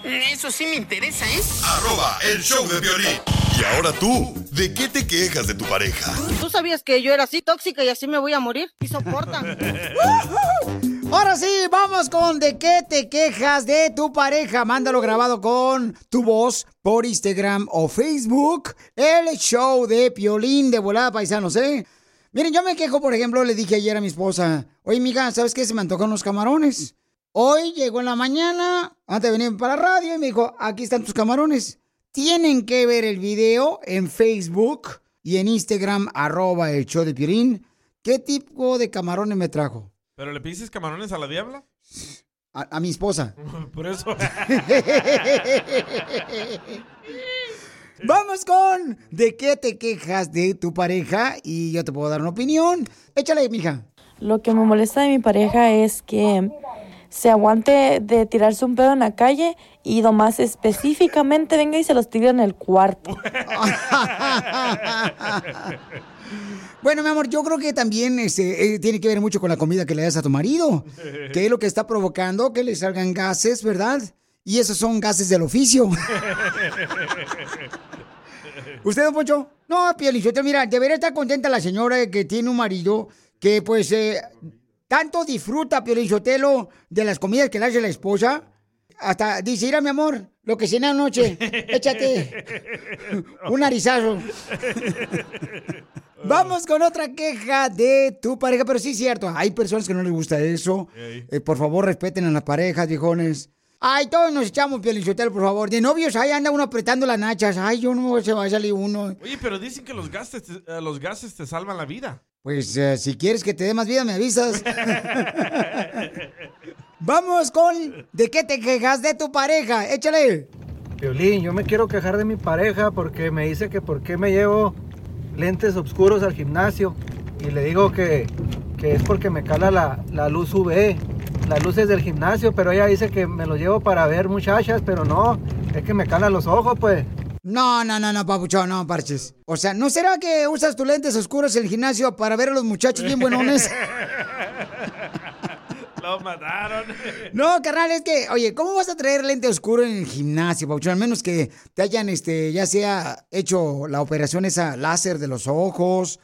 Eso sí me interesa, ¿eh? arroba el show de Piolín. Y ahora tú, ¿de qué te quejas de tu pareja? ¿Tú sabías que yo era así tóxica y así me voy a morir? ¿Y soportan? Ahora sí, vamos con de qué te quejas de tu pareja. Mándalo grabado con tu voz por Instagram o Facebook. El show de Piolín de volada paisanos, ¿eh? Miren, yo me quejo, por ejemplo, le dije ayer a mi esposa, oye, mija, ¿sabes qué? Se me antojan unos camarones. Hoy llegó en la mañana, antes de venir para la radio, y me dijo, aquí están tus camarones. Tienen que ver el video en Facebook y en Instagram, arroba el show de Piolín. ¿Qué tipo de camarones me trajo? ¿Pero le pides camarones a la diabla? A, a mi esposa. Por eso. Vamos con ¿de qué te quejas de tu pareja? Y yo te puedo dar una opinión. Échale, mija. Lo que me molesta de mi pareja es que se aguante de tirarse un pedo en la calle y nomás específicamente venga y se los tire en el cuarto. Bueno, mi amor, yo creo que también este, eh, tiene que ver mucho con la comida que le das a tu marido. Que es lo que está provocando que le salgan gases, ¿verdad? Y esos son gases del oficio. ¿Usted, don Poncho? No, Pielichotelo, mira, debería estar contenta la señora que tiene un marido que, pues, eh, tanto disfruta, Pielichotelo, de las comidas que le hace la esposa. Hasta dice, mira, mi amor, lo que cené anoche, échate un narizazo. Vamos con otra queja de tu pareja, pero sí es cierto, hay personas que no les gusta eso. Eh, por favor, respeten a las parejas, viejones. Ay, todos nos echamos Pielichotelo, por favor. De novios, ahí anda uno apretando las nachas. Ay, yo no se va a salir uno. Oye, pero dicen que los gases, te- eh, los gases te salvan la vida. Pues eh, si quieres que te dé más vida, me avisas. Vamos con ¿de qué te quejas de tu pareja? Échale. Violín, yo me quiero quejar de mi pareja porque me dice que por qué me llevo lentes oscuros al gimnasio y le digo que, que es porque me cala la, la luz UV, las luces del gimnasio, pero ella dice que me los llevo para ver muchachas, pero no, es que me cala los ojos, pues. No, no, no, no, papuchón, no, parches. O sea, ¿no será que usas tus lentes oscuros en el gimnasio para ver a los muchachos bien buenones? Lo mataron. No, carnal, es que, oye, ¿cómo vas a traer lente oscuro en el gimnasio, Pabuchón? Al menos que te hayan, este, ya sea hecho la operación esa láser de los ojos,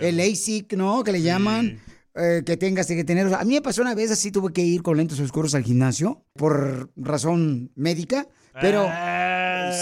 el LASIK, ¿no? Que le llaman. eh, que tengas que tener. A mí me pasó una vez así, tuve que ir con lentes oscuros al gimnasio por razón médica, pero.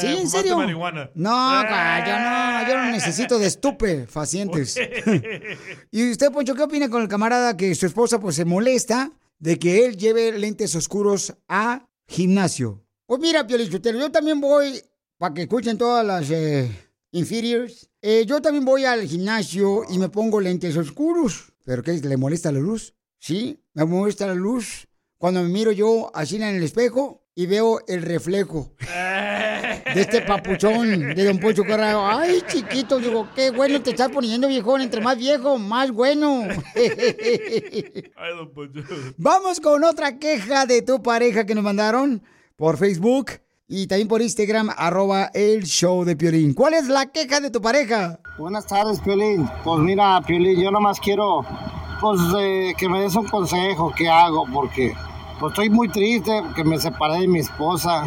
sí, en serio. marihuana. No, ca- yo no, yo no necesito de estupefacientes. ¿Y usted, Poncho, qué opina con el camarada que su esposa pues se molesta de que él lleve lentes oscuros a gimnasio? Pues mira, Piolichotero, yo también voy, para que escuchen todas las eh, inferiors, eh, yo también voy al gimnasio y me pongo lentes oscuros. ¿Pero qué? ¿Le molesta la luz? Sí, me molesta la luz. Cuando me miro yo así en el espejo y veo el reflejo de este papuchón de Don Poncho Corrado. Ay, chiquito, digo, qué bueno te estás poniendo, viejón. Entre más viejo, más bueno. Ay, don Poncho. Vamos con otra queja de tu pareja que nos mandaron por Facebook. Y también por Instagram, arroba el show de Piolín. ¿Cuál es la queja de tu pareja? Buenas tardes, Piolín. Pues mira, Piolín, yo nomás quiero pues, eh, que me des un consejo, ¿qué hago? Porque pues, estoy muy triste porque me separé de mi esposa.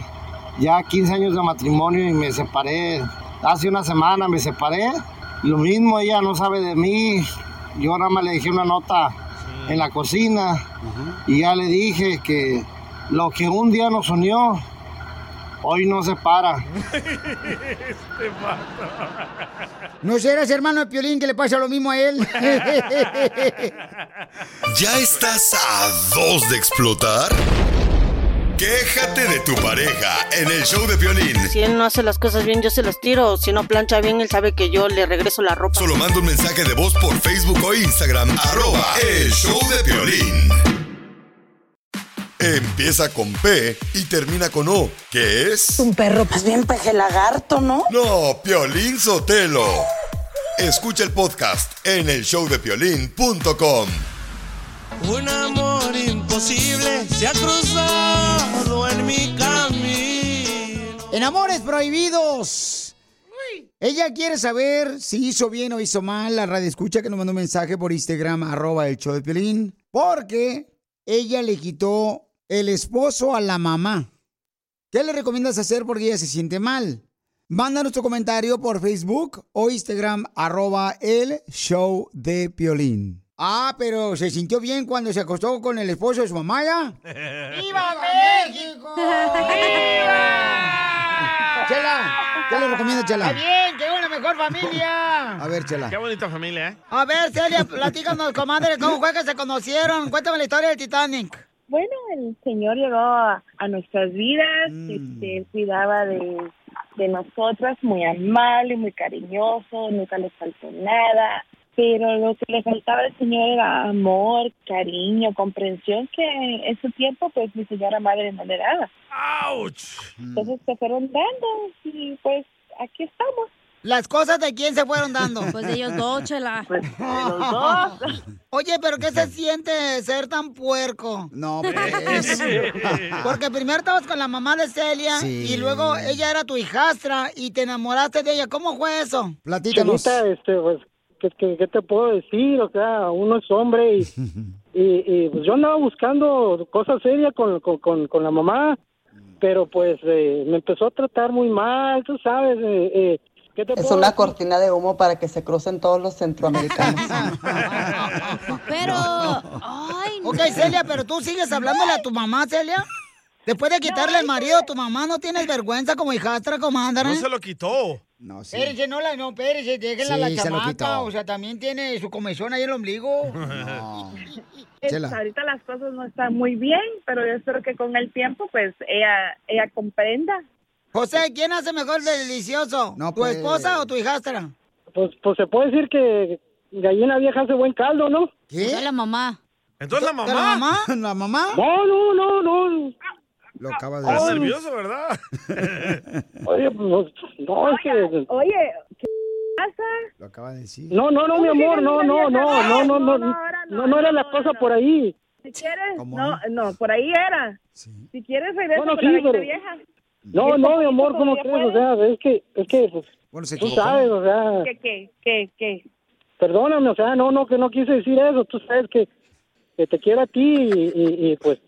Ya 15 años de matrimonio y me separé. Hace una semana me separé. Lo mismo, ella no sabe de mí. Yo nada más le dejé una nota en la cocina y ya le dije que lo que un día nos unió, hoy no se para. Este. ¿No serás hermano de Piolín que le pasa lo mismo a él? ¿Ya estás a dos de explotar? Quéjate de tu pareja en el show de violín. Si él no hace las cosas bien, yo se las tiro. Si no plancha bien, él sabe que yo le regreso la ropa. Solo manda un mensaje de voz por Facebook o Instagram, arroba el show de violín. Empieza con P y termina con O, ¿qué es? Un perro, pues bien peje lagarto, ¿no? No, Piolín Sotelo. Escucha el podcast en el showdepiolín.com. Un amor imposible se ha cruzado en mi camino. En Amores Prohibidos. Ella quiere saber si hizo bien o hizo mal la radio escucha que nos mandó un mensaje por Instagram, arroba el show de Piolín, porque ella le quitó el esposo a la mamá. ¿Qué le recomiendas hacer porque ella se siente mal? Mándanos tu comentario por Facebook o Instagram, arroba el show de Piolín. Ah, pero se sintió bien cuando se acostó con el esposo de su mamá, ¿ya? ¡Viva México! ¡Viva! Chela, ¿qué le recomienda, Chela? Está bien, que una mejor familia. A ver, Chela. Qué bonita familia, ¿eh? A ver, Celia, platícanos, comadre, ¿cómo fue que se conocieron? Cuéntame la historia del Titanic. Bueno, el Señor llegó a, a nuestras vidas, este, él cuidaba de, de nosotras, muy amable, muy cariñoso, nunca le faltó nada, pero lo que le faltaba al Señor era amor, cariño, comprensión, que en su tiempo, pues mi señora madre no le daba. Entonces se fueron dando y pues aquí estamos. ¿Las cosas de quién se fueron dando? Pues de ellos dos, chela. Pues de los dos. Oye, pero ¿qué se siente ser tan puerco? No, pues. Porque primero estabas con la mamá de Celia Sí. y luego ella era tu hijastra y te enamoraste de ella. ¿Cómo fue eso? Platícanos. Chelita, este, pues, ¿qué, qué, qué te puedo decir? O sea, uno es hombre y, y, y, pues yo andaba buscando cosas serias con, con, con, con la mamá, pero pues eh, me empezó a tratar muy mal, tú sabes. Eh, eh, ¿qué te Es puedo una decir? cortina de humo para que se crucen todos los centroamericanos. Pero, ay, Ok, Celia, pero tú sigues hablándole a tu mamá, Celia. Después de quitarle el marido a tu mamá, ¿no tienes vergüenza como hijastra, comadre? No se lo quitó. No, Espérese, no, la, no, espérese, déjenla a Sí, la chamaca. O sea, también tiene su comezón ahí en el ombligo. Es- Chela. ahorita las cosas no están muy bien, pero yo espero que con el tiempo, pues ella, ella comprenda. José, ¿quién hace mejor de delicioso? No, ¿Tu pues. esposa o tu hijastra? Pues, pues se puede decir que gallina vieja hace buen caldo, ¿no? ¿Qué? la mamá. Entonces la ¿De mamá. la mamá? ¿La mamá? No, no, no, no. Lo acaba de Estás decir. nervioso, ¿verdad? Oye, pues, no, es que... Oye, ¿qué pasa? Lo acaba de decir. No, no, no, mi amor, no, no, no, no, no, no, no, no era la cosa por ahí. Si quieres, ¿Cómo no, no, por ahí era. Si quieres, regresa Bueno, con la sí, pero- vieja. No, no, mi amor, ¿cómo crees? O sea, es que, es que, pues, Bueno, se tú sabes, o sea, ¿Qué, qué, qué, qué? perdóname, o sea, no, no, que no quise decir eso, tú sabes que, que te quiero a ti y, y, y, pues,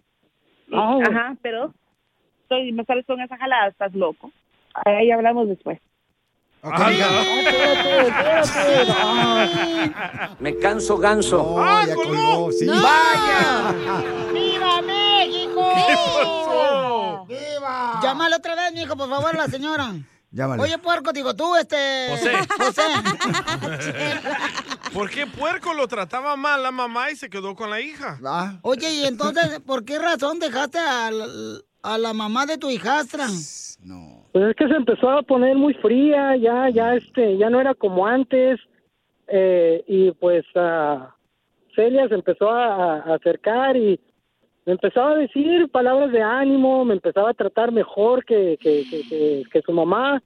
no, Ajá, pero soy, me sales con esa jalada, estás loco. Ahí hablamos después. Ok, hija. espérate, espérate, no. Me canso ganso. No, ya colgó, sí. ¡Vaya! ¡Viva México! pasó? ¡Viva! Llámale otra vez, mijo, por favor, la señora. Llámale. Oye, puerco, digo tú, este... José. José. ¿Por qué puerco lo trataba mal la mamá y se quedó con la hija? Ah, Oye, y entonces, ¿por qué razón dejaste a la, a la mamá de tu hijastra? no. Pues es que se empezó a poner muy fría, ya, ya, este, ya no era como antes, eh, y pues ah, Celia se empezó a, a acercar y me empezaba a decir palabras de ánimo, me empezaba a tratar mejor que, que, que, que- que su mamá,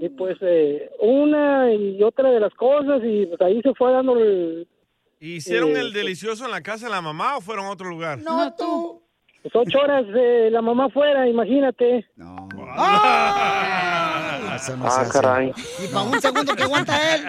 y pues eh, una y otra de las cosas, y pues ahí se fue dando el, ¿Hicieron Eh, el delicioso en la casa de la mamá o fueron a otro lugar? No, tú. Pues, ocho horas de la mamá fuera, imagínate. No. Eso no se Ah, hace. caray. Y para un segundo que aguanta él,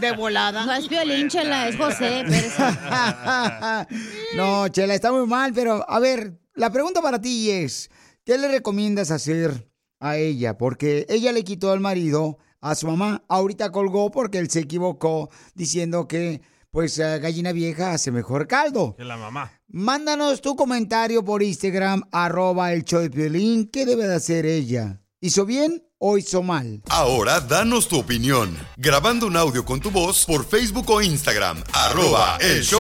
de volada. No es Piolín, chela, es José Pérez. no, Chela, está muy mal, pero a ver, la pregunta para ti es, ¿qué le recomiendas hacer a ella? Porque ella le quitó al marido a su mamá. Ahorita colgó porque él se equivocó diciendo que, pues, eh, gallina vieja hace mejor caldo. Que la mamá. Mándanos tu comentario por Instagram, arroba el show de. ¿Qué debe de hacer ella? ¿Hizo bien o hizo mal? Ahora danos tu opinión. Grabando un audio con tu voz por Facebook o Instagram. Arroba el show.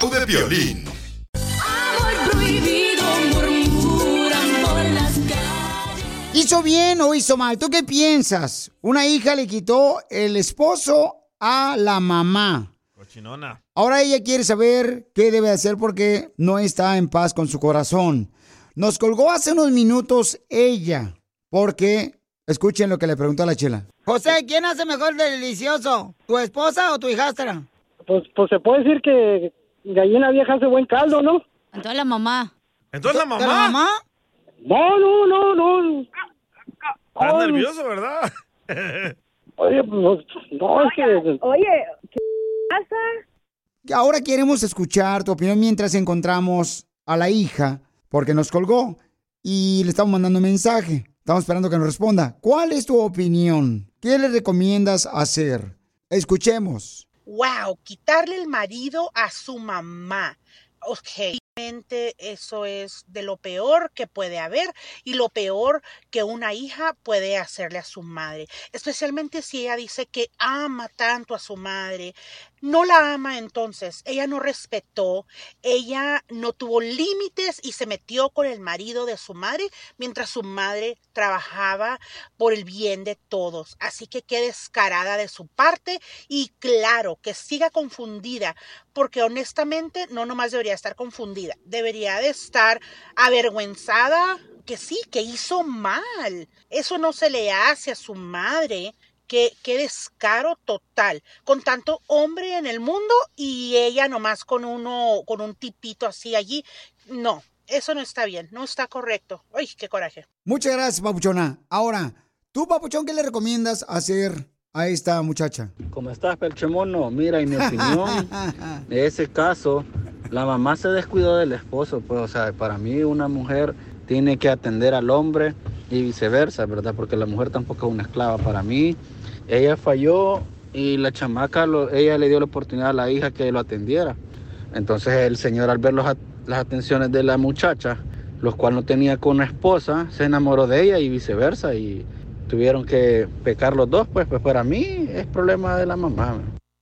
Show de Piolín. ¿Hizo bien o hizo mal? ¿Tú qué piensas? Una hija le quitó el esposo a la mamá. Cochinona. Ahora ella quiere saber qué debe hacer porque no está en paz con su corazón. Nos colgó hace unos minutos ella, porque escuchen lo que le preguntó a la chela. José, ¿quién hace mejor de delicioso? ¿Tu esposa o tu hijastra? Pues, pues se puede decir que gallina vieja hace buen caldo, ¿no? Entonces la mamá. Entonces la ¿De mamá. la mamá? No, no, no, no. Estás Ay. nervioso, ¿verdad? Oye, pues, no, es que... Oye, ¿qué pasa? Ahora queremos escuchar tu opinión mientras encontramos a la hija, porque nos colgó y le estamos mandando un mensaje. Estamos esperando que nos responda. ¿Cuál es tu opinión? ¿Qué le recomiendas hacer? Escuchemos. Wow, quitarle el marido a su mamá. Ok, eso es de lo peor que puede haber y lo peor que una hija puede hacerle a su madre, especialmente si ella dice que ama tanto a su madre. No la ama entonces, ella no respetó, ella no tuvo límites y se metió con el marido de su madre mientras su madre trabajaba por el bien de todos. Así que qué descarada de su parte y claro que siga confundida, porque honestamente no nomás debería estar confundida, debería de estar avergüenzada que sí, que hizo mal. Eso no se le hace a su madre. Qué, qué descaro total, con tanto hombre en el mundo y ella nomás con uno, con un tipito así allí. No, eso no está bien, no está correcto. Ay, qué coraje. Muchas gracias, Papuchona. Ahora, tú, Papuchón, ¿qué le recomiendas hacer a esta muchacha? ¿Cómo estás, Pelchemono? Mira, en mi opinión, de ese caso, la mamá se descuidó del esposo. Pues, o sea, para mí una mujer tiene que atender al hombre y viceversa, ¿verdad? Porque la mujer tampoco es una esclava para mí. Ella falló y la chamaca, ella le dio la oportunidad a la hija que lo atendiera. Entonces el señor al ver las atenciones de la muchacha, los cuales no tenía con una esposa, se enamoró de ella y viceversa. Y tuvieron que pecar los dos, pues, pues para mí es problema de la mamá.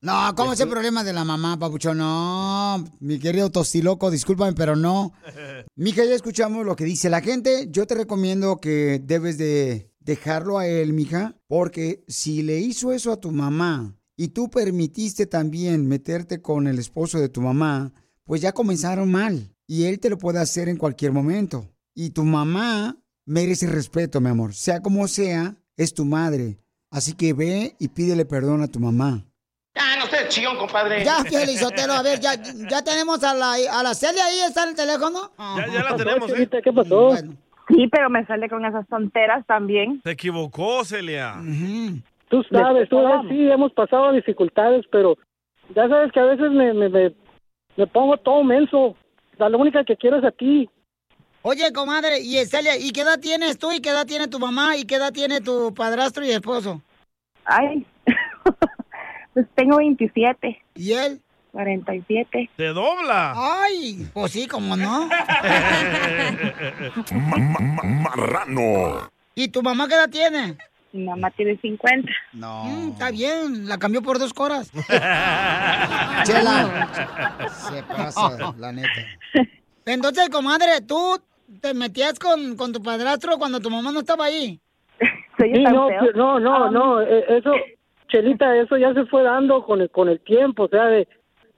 No, ¿cómo es el problema de la mamá, Papuchón? No, mi querido tostiloco, discúlpame, pero no. Mija, ya escuchamos lo que dice la gente. Yo te recomiendo que debes de dejarlo a él, mija, porque si le hizo eso a tu mamá y tú permitiste también meterte con el esposo de tu mamá, pues ya comenzaron mal y él te lo puede hacer en cualquier momento. Y tu mamá merece respeto, mi amor. Sea como sea, es tu madre. Así que ve y pídele perdón a tu mamá. Seas chillón, compadre. Ya, Felizotelo, a ver, ya, ya tenemos a la, a la Celia ahí, ¿está en el teléfono? Ya, ya la tenemos, ¿eh? ¿Qué pasó? Sí, pero me sale con esas tonteras también. Se equivocó, Celia. Tú sabes, tú sabes, sí, hemos pasado dificultades, pero ya sabes que a veces me, me, me, me pongo todo menso. La única que quiero es a ti. Oye, comadre, y Celia, ¿y qué edad tienes tú y qué edad tiene tu mamá y qué edad tiene tu padrastro y esposo? Ay, pues tengo 27. ¿Y él? 47. ¡Te dobla! Ay, pues sí, como no. Ma- ma- ma- marrano. ¿Y tu mamá qué edad tiene? Mi mamá tiene 50. No. está bien, la cambió por dos coras. Chela. Se pasa, la neta. Entonces, comadre, ¿tú te metías con, con tu padrastro cuando tu mamá no estaba ahí? Sí, no, que- no, no, no, eh, eso, Chelita, eso ya se fue dando con el, con el tiempo, o sea, de,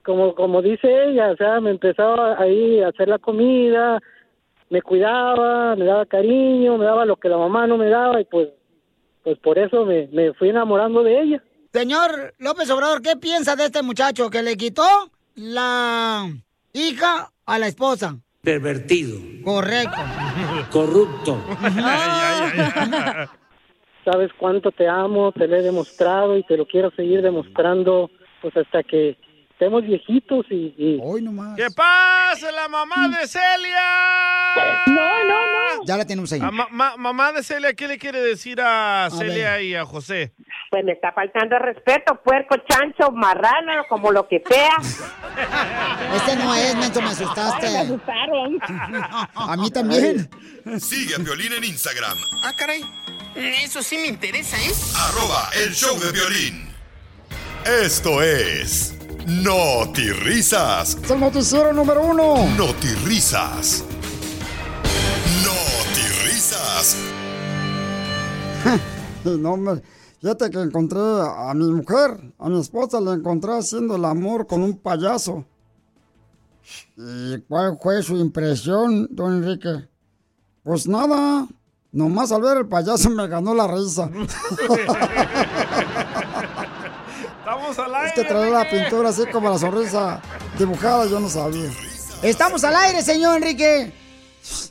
como, como dice ella, o sea, me empezaba ahí a hacer la comida, me cuidaba, me daba cariño, me daba lo que la mamá no me daba y pues, pues por eso me, me fui enamorando de ella. Señor López Obrador, ¿qué piensa de este muchacho que le quitó la hija a la esposa? Pervertido, Correcto. corrupto. Sabes cuánto te amo, te lo he demostrado y te lo quiero seguir demostrando, pues hasta que estemos viejitos y... y... Hoy nomás. ¡Que pase la mamá de Celia! No, no, no. Ya la tenemos ahí. Ma- ma- mamá de Celia, ¿qué le quiere decir a, Celia ver. y a José? Pues me está faltando el respeto, puerco, chancho, marrano, como lo que sea. Este no es, Mencho, me asustaste. Ay, me asustaron. A mí también. Sigue a Violín en Instagram. Ah, caray. Eso sí me interesa, ¿eh? Arroba el show de violín. Esto es. Notirrisas. Es el noticiero número uno. Notirrisas. Notirrisas. Y no me... Fíjate que encontré a mi mujer, a mi esposa, la encontré haciendo el amor con un payaso. ¿Y cuál fue su impresión, don Enrique? Pues nada, nomás al ver el payaso me ganó la risa. Estamos al Es que traía la pintura así como la sonrisa dibujada, yo no sabía. Estamos al aire, señor Enrique.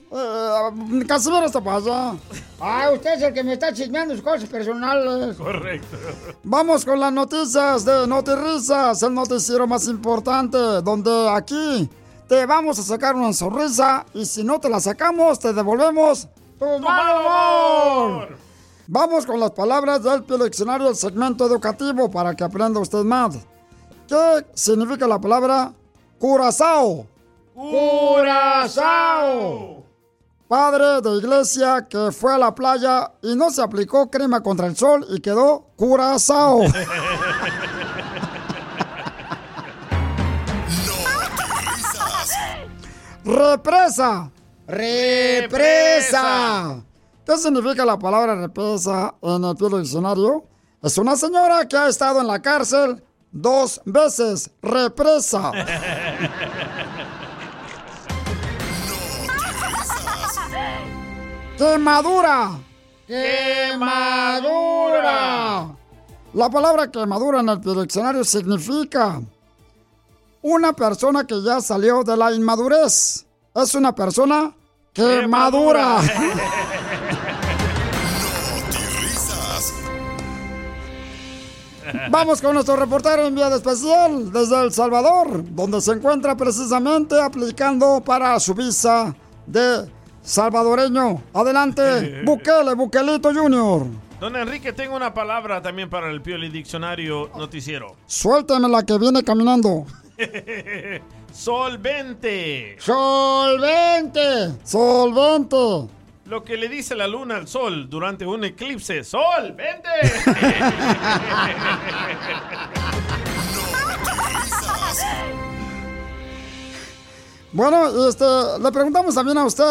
Eh, Casimiro está allá. Ah, usted es el que me está chismeando sus cosas personales. Correcto. Vamos con las noticias de Notirrisas, el noticiero más importante, donde aquí te vamos a sacar una sonrisa y si no te la sacamos, te devolvemos tu mal humor. Vamos con las palabras del Diccionario del segmento educativo para que aprenda usted más. ¿Qué significa la palabra curazao? ¡Curazao! Padre de iglesia que fue a la playa y no se aplicó crema contra el sol y quedó curazao. Represa. Represa. ¿Qué significa la palabra represa en el Pio diccionario? Es una señora que ha estado en la cárcel dos veces. Represa. Quemadura. Quemadura. La palabra quemadura en el diccionario significa una persona que ya salió de la inmadurez. Es una persona quemadura. Vamos con nuestro reportero enviado especial desde El Salvador, donde se encuentra precisamente aplicando para su visa de salvadoreño. Adelante, Bukele, Bukelito Junior. Don Enrique, tengo una palabra también para el Pioli Diccionario Noticiero. Suéltame la que viene caminando. Solvente. Solvente. Solvente. Lo que le dice la luna al sol durante un eclipse. ¡Sol, vente! Bueno, este, le preguntamos también a usted,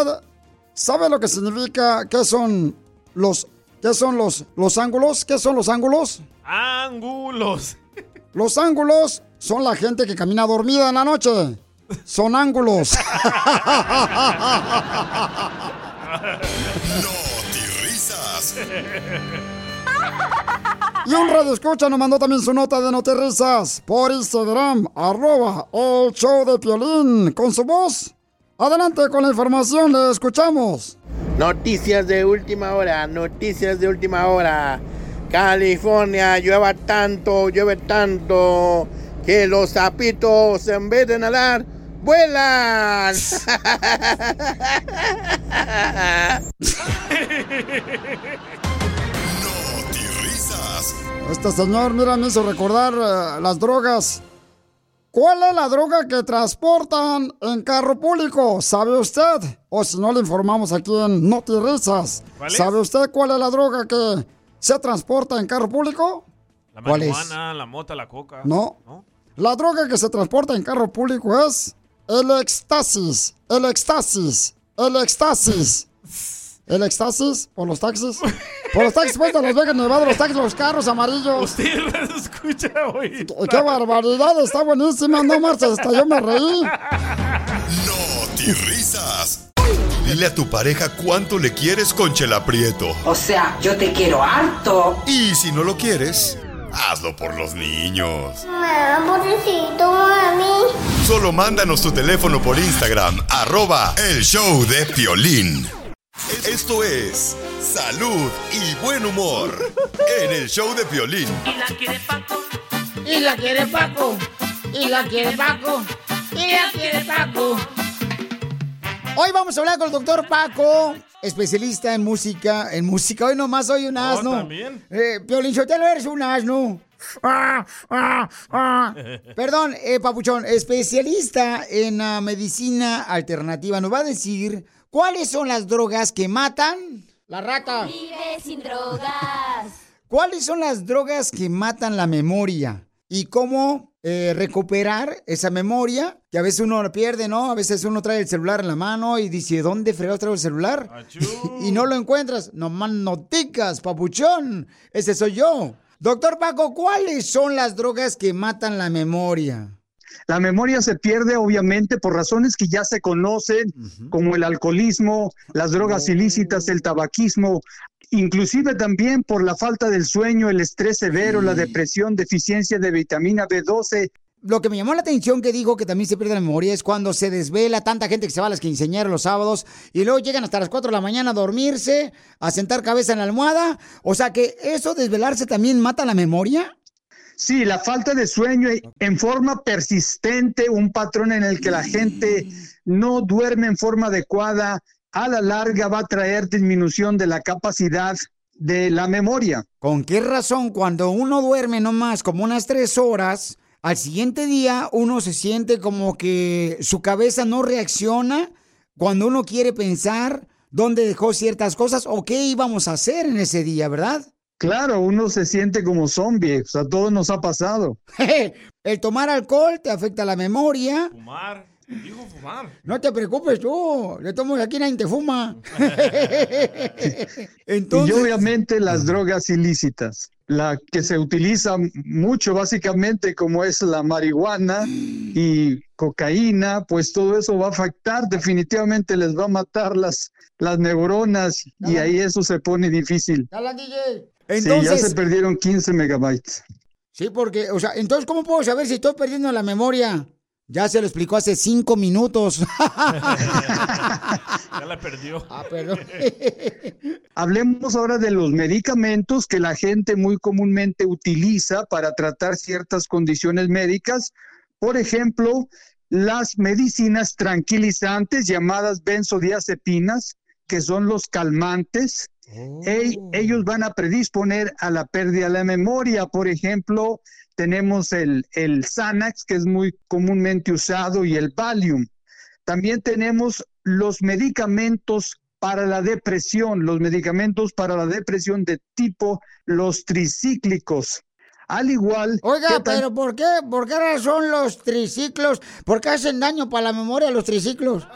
¿sabe lo que significa, qué son los, qué son los, los ángulos? ¿Qué son los ángulos? Ángulos. Los ángulos son la gente que camina dormida en la noche. Son ángulos. Notirrisas. Y un radio escucha nos mandó también su nota de notirrisas por Instagram, arroba el show de Piolín, con su voz. Adelante con la información, le escuchamos. Noticias de última hora, noticias de última hora. California, llueva tanto, llueve tanto, que los sapitos en vez de nadar, vuelan. risas. Este señor, mira, me hizo recordar eh, las drogas. ¿Cuál es la droga que transportan en carro público? ¿Sabe usted? O si no, le informamos aquí en Noti Risas. ¿Cuál es? ¿Sabe usted cuál es la droga que se transporta en carro público? La ¿Cuál es? marihuana, la mota, la coca. No. La droga que se transporta en carro público es el éxtasis. El éxtasis. El éxtasis. ¿El éxtasis? ¿Por los taxis? Por los taxis, pues, de Las Vegas, Nevada, los taxis, los carros amarillos. Usted escucha hoy. ¡Qué barbaridad! Está buenísima. No marches, hasta yo me reí. Noti risas. Dile a tu pareja cuánto le quieres con Chela Prieto. O sea, yo te quiero harto. Y si no lo quieres, hazlo por los niños. Mamá, pobrecito, mami. Solo mándanos tu teléfono por Instagram, arroba el show de Piolín. Esto es salud y buen humor en el show de Piolín. Y la quiere Paco. Y la quiere Paco. Y la quiere Paco. Y la quiere Paco. Hoy vamos a hablar con el doctor Paco, especialista en música. En música, hoy nomás soy un asno. también. Eh, Piolín Sotelo, eres un asno. Ah, ah, ah. Perdón, eh, Papuchón, especialista en ah, medicina alternativa. Nos va a decir cuáles son las drogas que matan. La rata. Vive sin drogas. ¿Cuáles son las drogas que matan la memoria? ¿Y cómo eh, recuperar esa memoria? Que a veces uno la pierde, ¿no? A veces uno trae el celular en la mano y dice, ¿dónde fregados traigo el celular? y no lo encuentras. Nomás noticas, papuchón. Ese soy yo. Doctor Paco, ¿cuáles son las drogas que matan la memoria? La memoria se pierde obviamente por razones que ya se conocen, como el alcoholismo, las drogas ilícitas, el tabaquismo, inclusive también por la falta del sueño, el estrés severo, la depresión, deficiencia de vitamina B12. Lo que me llamó la atención que dijo que también se pierde la memoria es cuando se desvela tanta gente que se va a las quinceañeras los sábados y luego llegan hasta las 4 de la mañana a dormirse, a sentar cabeza en la almohada. O sea que eso, desvelarse, también mata la memoria. Sí, la falta de sueño en forma persistente, un patrón en el que la gente no duerme en forma adecuada, a la larga va a traer disminución de la capacidad de la memoria. ¿Con qué razón cuando uno duerme nomás como unas tres horas, al siguiente día uno se siente como que su cabeza no reacciona cuando uno quiere pensar dónde dejó ciertas cosas o qué íbamos a hacer en ese día, ¿verdad? Claro, uno se siente como zombie, o sea, todo nos ha pasado. El tomar alcohol te afecta la memoria. Fumar. Dijo fumar. No te preocupes tú, le tomo aquí nadie te fuma. Y obviamente las drogas ilícitas, la que se utiliza mucho básicamente como es la marihuana y cocaína, pues todo eso va a afectar, definitivamente les va a matar las, las neuronas y ahí eso se pone difícil. Dale, DJ. Sí, ya Entonces, se perdieron 15 megabytes. sí, porque, o sea, entonces, ¿cómo puedo saber si estoy perdiendo la memoria? Ya se lo explicó hace cinco minutos. Ya la perdió. Ah, perdón. Hablemos ahora de los medicamentos que la gente muy comúnmente utiliza para tratar ciertas condiciones médicas. Por ejemplo, las medicinas tranquilizantes llamadas benzodiazepinas, que son los calmantes. Ellos van a predisponer a la pérdida de la memoria. Por ejemplo, tenemos el, el Xanax, que es muy comúnmente usado, y el Valium. También tenemos los medicamentos para la depresión, los medicamentos para la depresión de tipo los tricíclicos. Al igual Oiga, pero ¿por qué? ¿Por qué razón los triciclos? ¿Por qué hacen daño para la memoria los triciclos?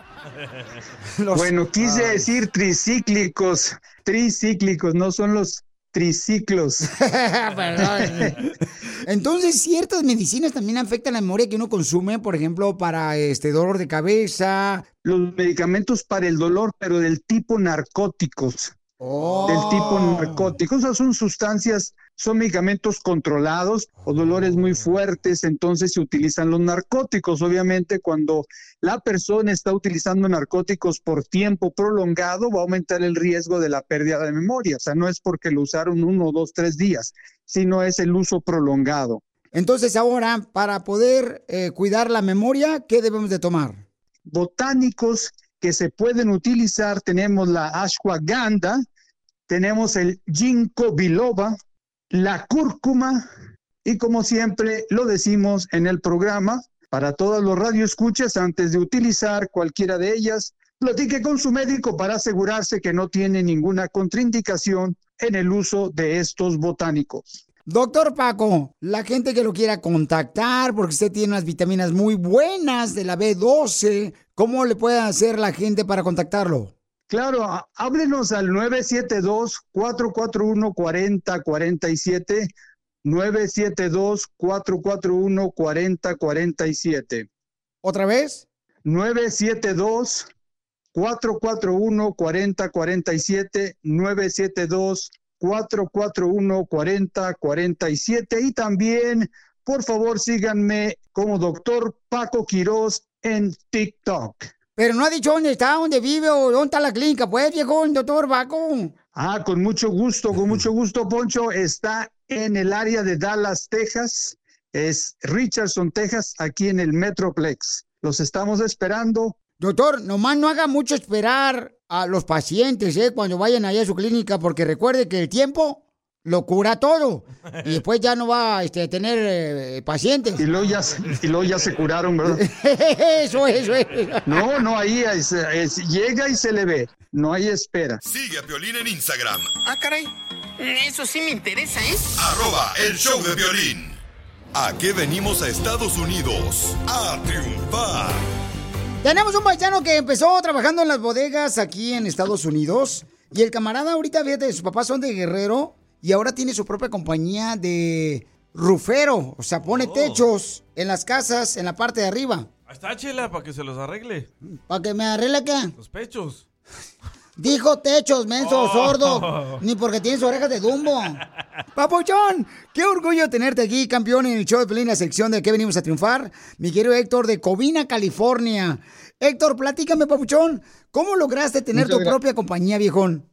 Bueno, quise Ay. decir tricíclicos, tricíclicos, no son los triciclos. Entonces, ciertas medicinas también afectan la memoria que uno consume, por ejemplo, para este dolor de cabeza. Los medicamentos para el dolor, pero del tipo narcóticos. Oh. Del tipo narcóticos. O sea, son sustancias, son medicamentos controlados o dolores muy fuertes, entonces se utilizan los narcóticos. Obviamente, cuando la persona está utilizando narcóticos por tiempo prolongado, va a aumentar el riesgo de la pérdida de memoria. O sea, no es porque lo usaron uno, dos, tres días, sino es el uso prolongado. Entonces ahora, para poder eh, cuidar la memoria, ¿qué debemos de tomar? Botánicos que se pueden utilizar, tenemos la ashwagandha, tenemos el ginkgo biloba, la cúrcuma y como siempre lo decimos en el programa, para todos los radioescuchas, antes de utilizar cualquiera de ellas, platique con su médico para asegurarse que no tiene ninguna contraindicación en el uso de estos botánicos. Doctor Paco, la gente que lo quiera contactar, porque usted tiene unas vitaminas muy buenas de la B12, ¿cómo le puede hacer la gente para contactarlo? Claro, háblenos al 972-441-4047, 972-441-4047. ¿Otra vez? 972-441-4047, 972-441-4047 y también, por favor, síganme como doctor Paco Quiroz en TikTok. Pero no ha dicho dónde está, dónde vive o dónde está la clínica, pues, viejo, doctor Paco. Ah, con mucho gusto, con mucho gusto, Poncho. Está en el área de Dallas, Texas. Es Richardson, Texas, aquí en el Metroplex. Los estamos esperando. Doctor, nomás no haga mucho esperar a los pacientes, ¿eh? Cuando vayan allá a su clínica, porque recuerde que el tiempo lo cura todo. Y después ya no va este, a tener eh, pacientes. Y luego, ya, se- y luego ya se curaron, ¿verdad? eso, eso, eso. No, no, ahí es- es- llega y se le ve. No hay espera. Sigue a Piolín en Instagram, Ah, caray. Eso sí me interesa, ¿eh? arroba el show de violín. ¿A qué venimos a Estados Unidos? A triunfar. Tenemos un paisano que empezó trabajando en las bodegas aquí en Estados Unidos. Y el camarada ahorita, fíjate, sus papás son de Guerrero y ahora tiene su propia compañía de rufero. O sea, pone techos en las casas, en la parte de arriba. Ahí está, Chela, para que se los arregle. ¿Para que me arregle qué? Los pechos. Dijo techos, menso, Oh. sordo. Ni porque tienes orejas de Dumbo. Papuchón, qué orgullo tenerte aquí, campeón, en el show de Pelín, la sección de que venimos a triunfar. Mi querido Héctor de Covina, California. Héctor, platícame, Papuchón, ¿cómo lograste tener Muchas tu propia compañía, viejón?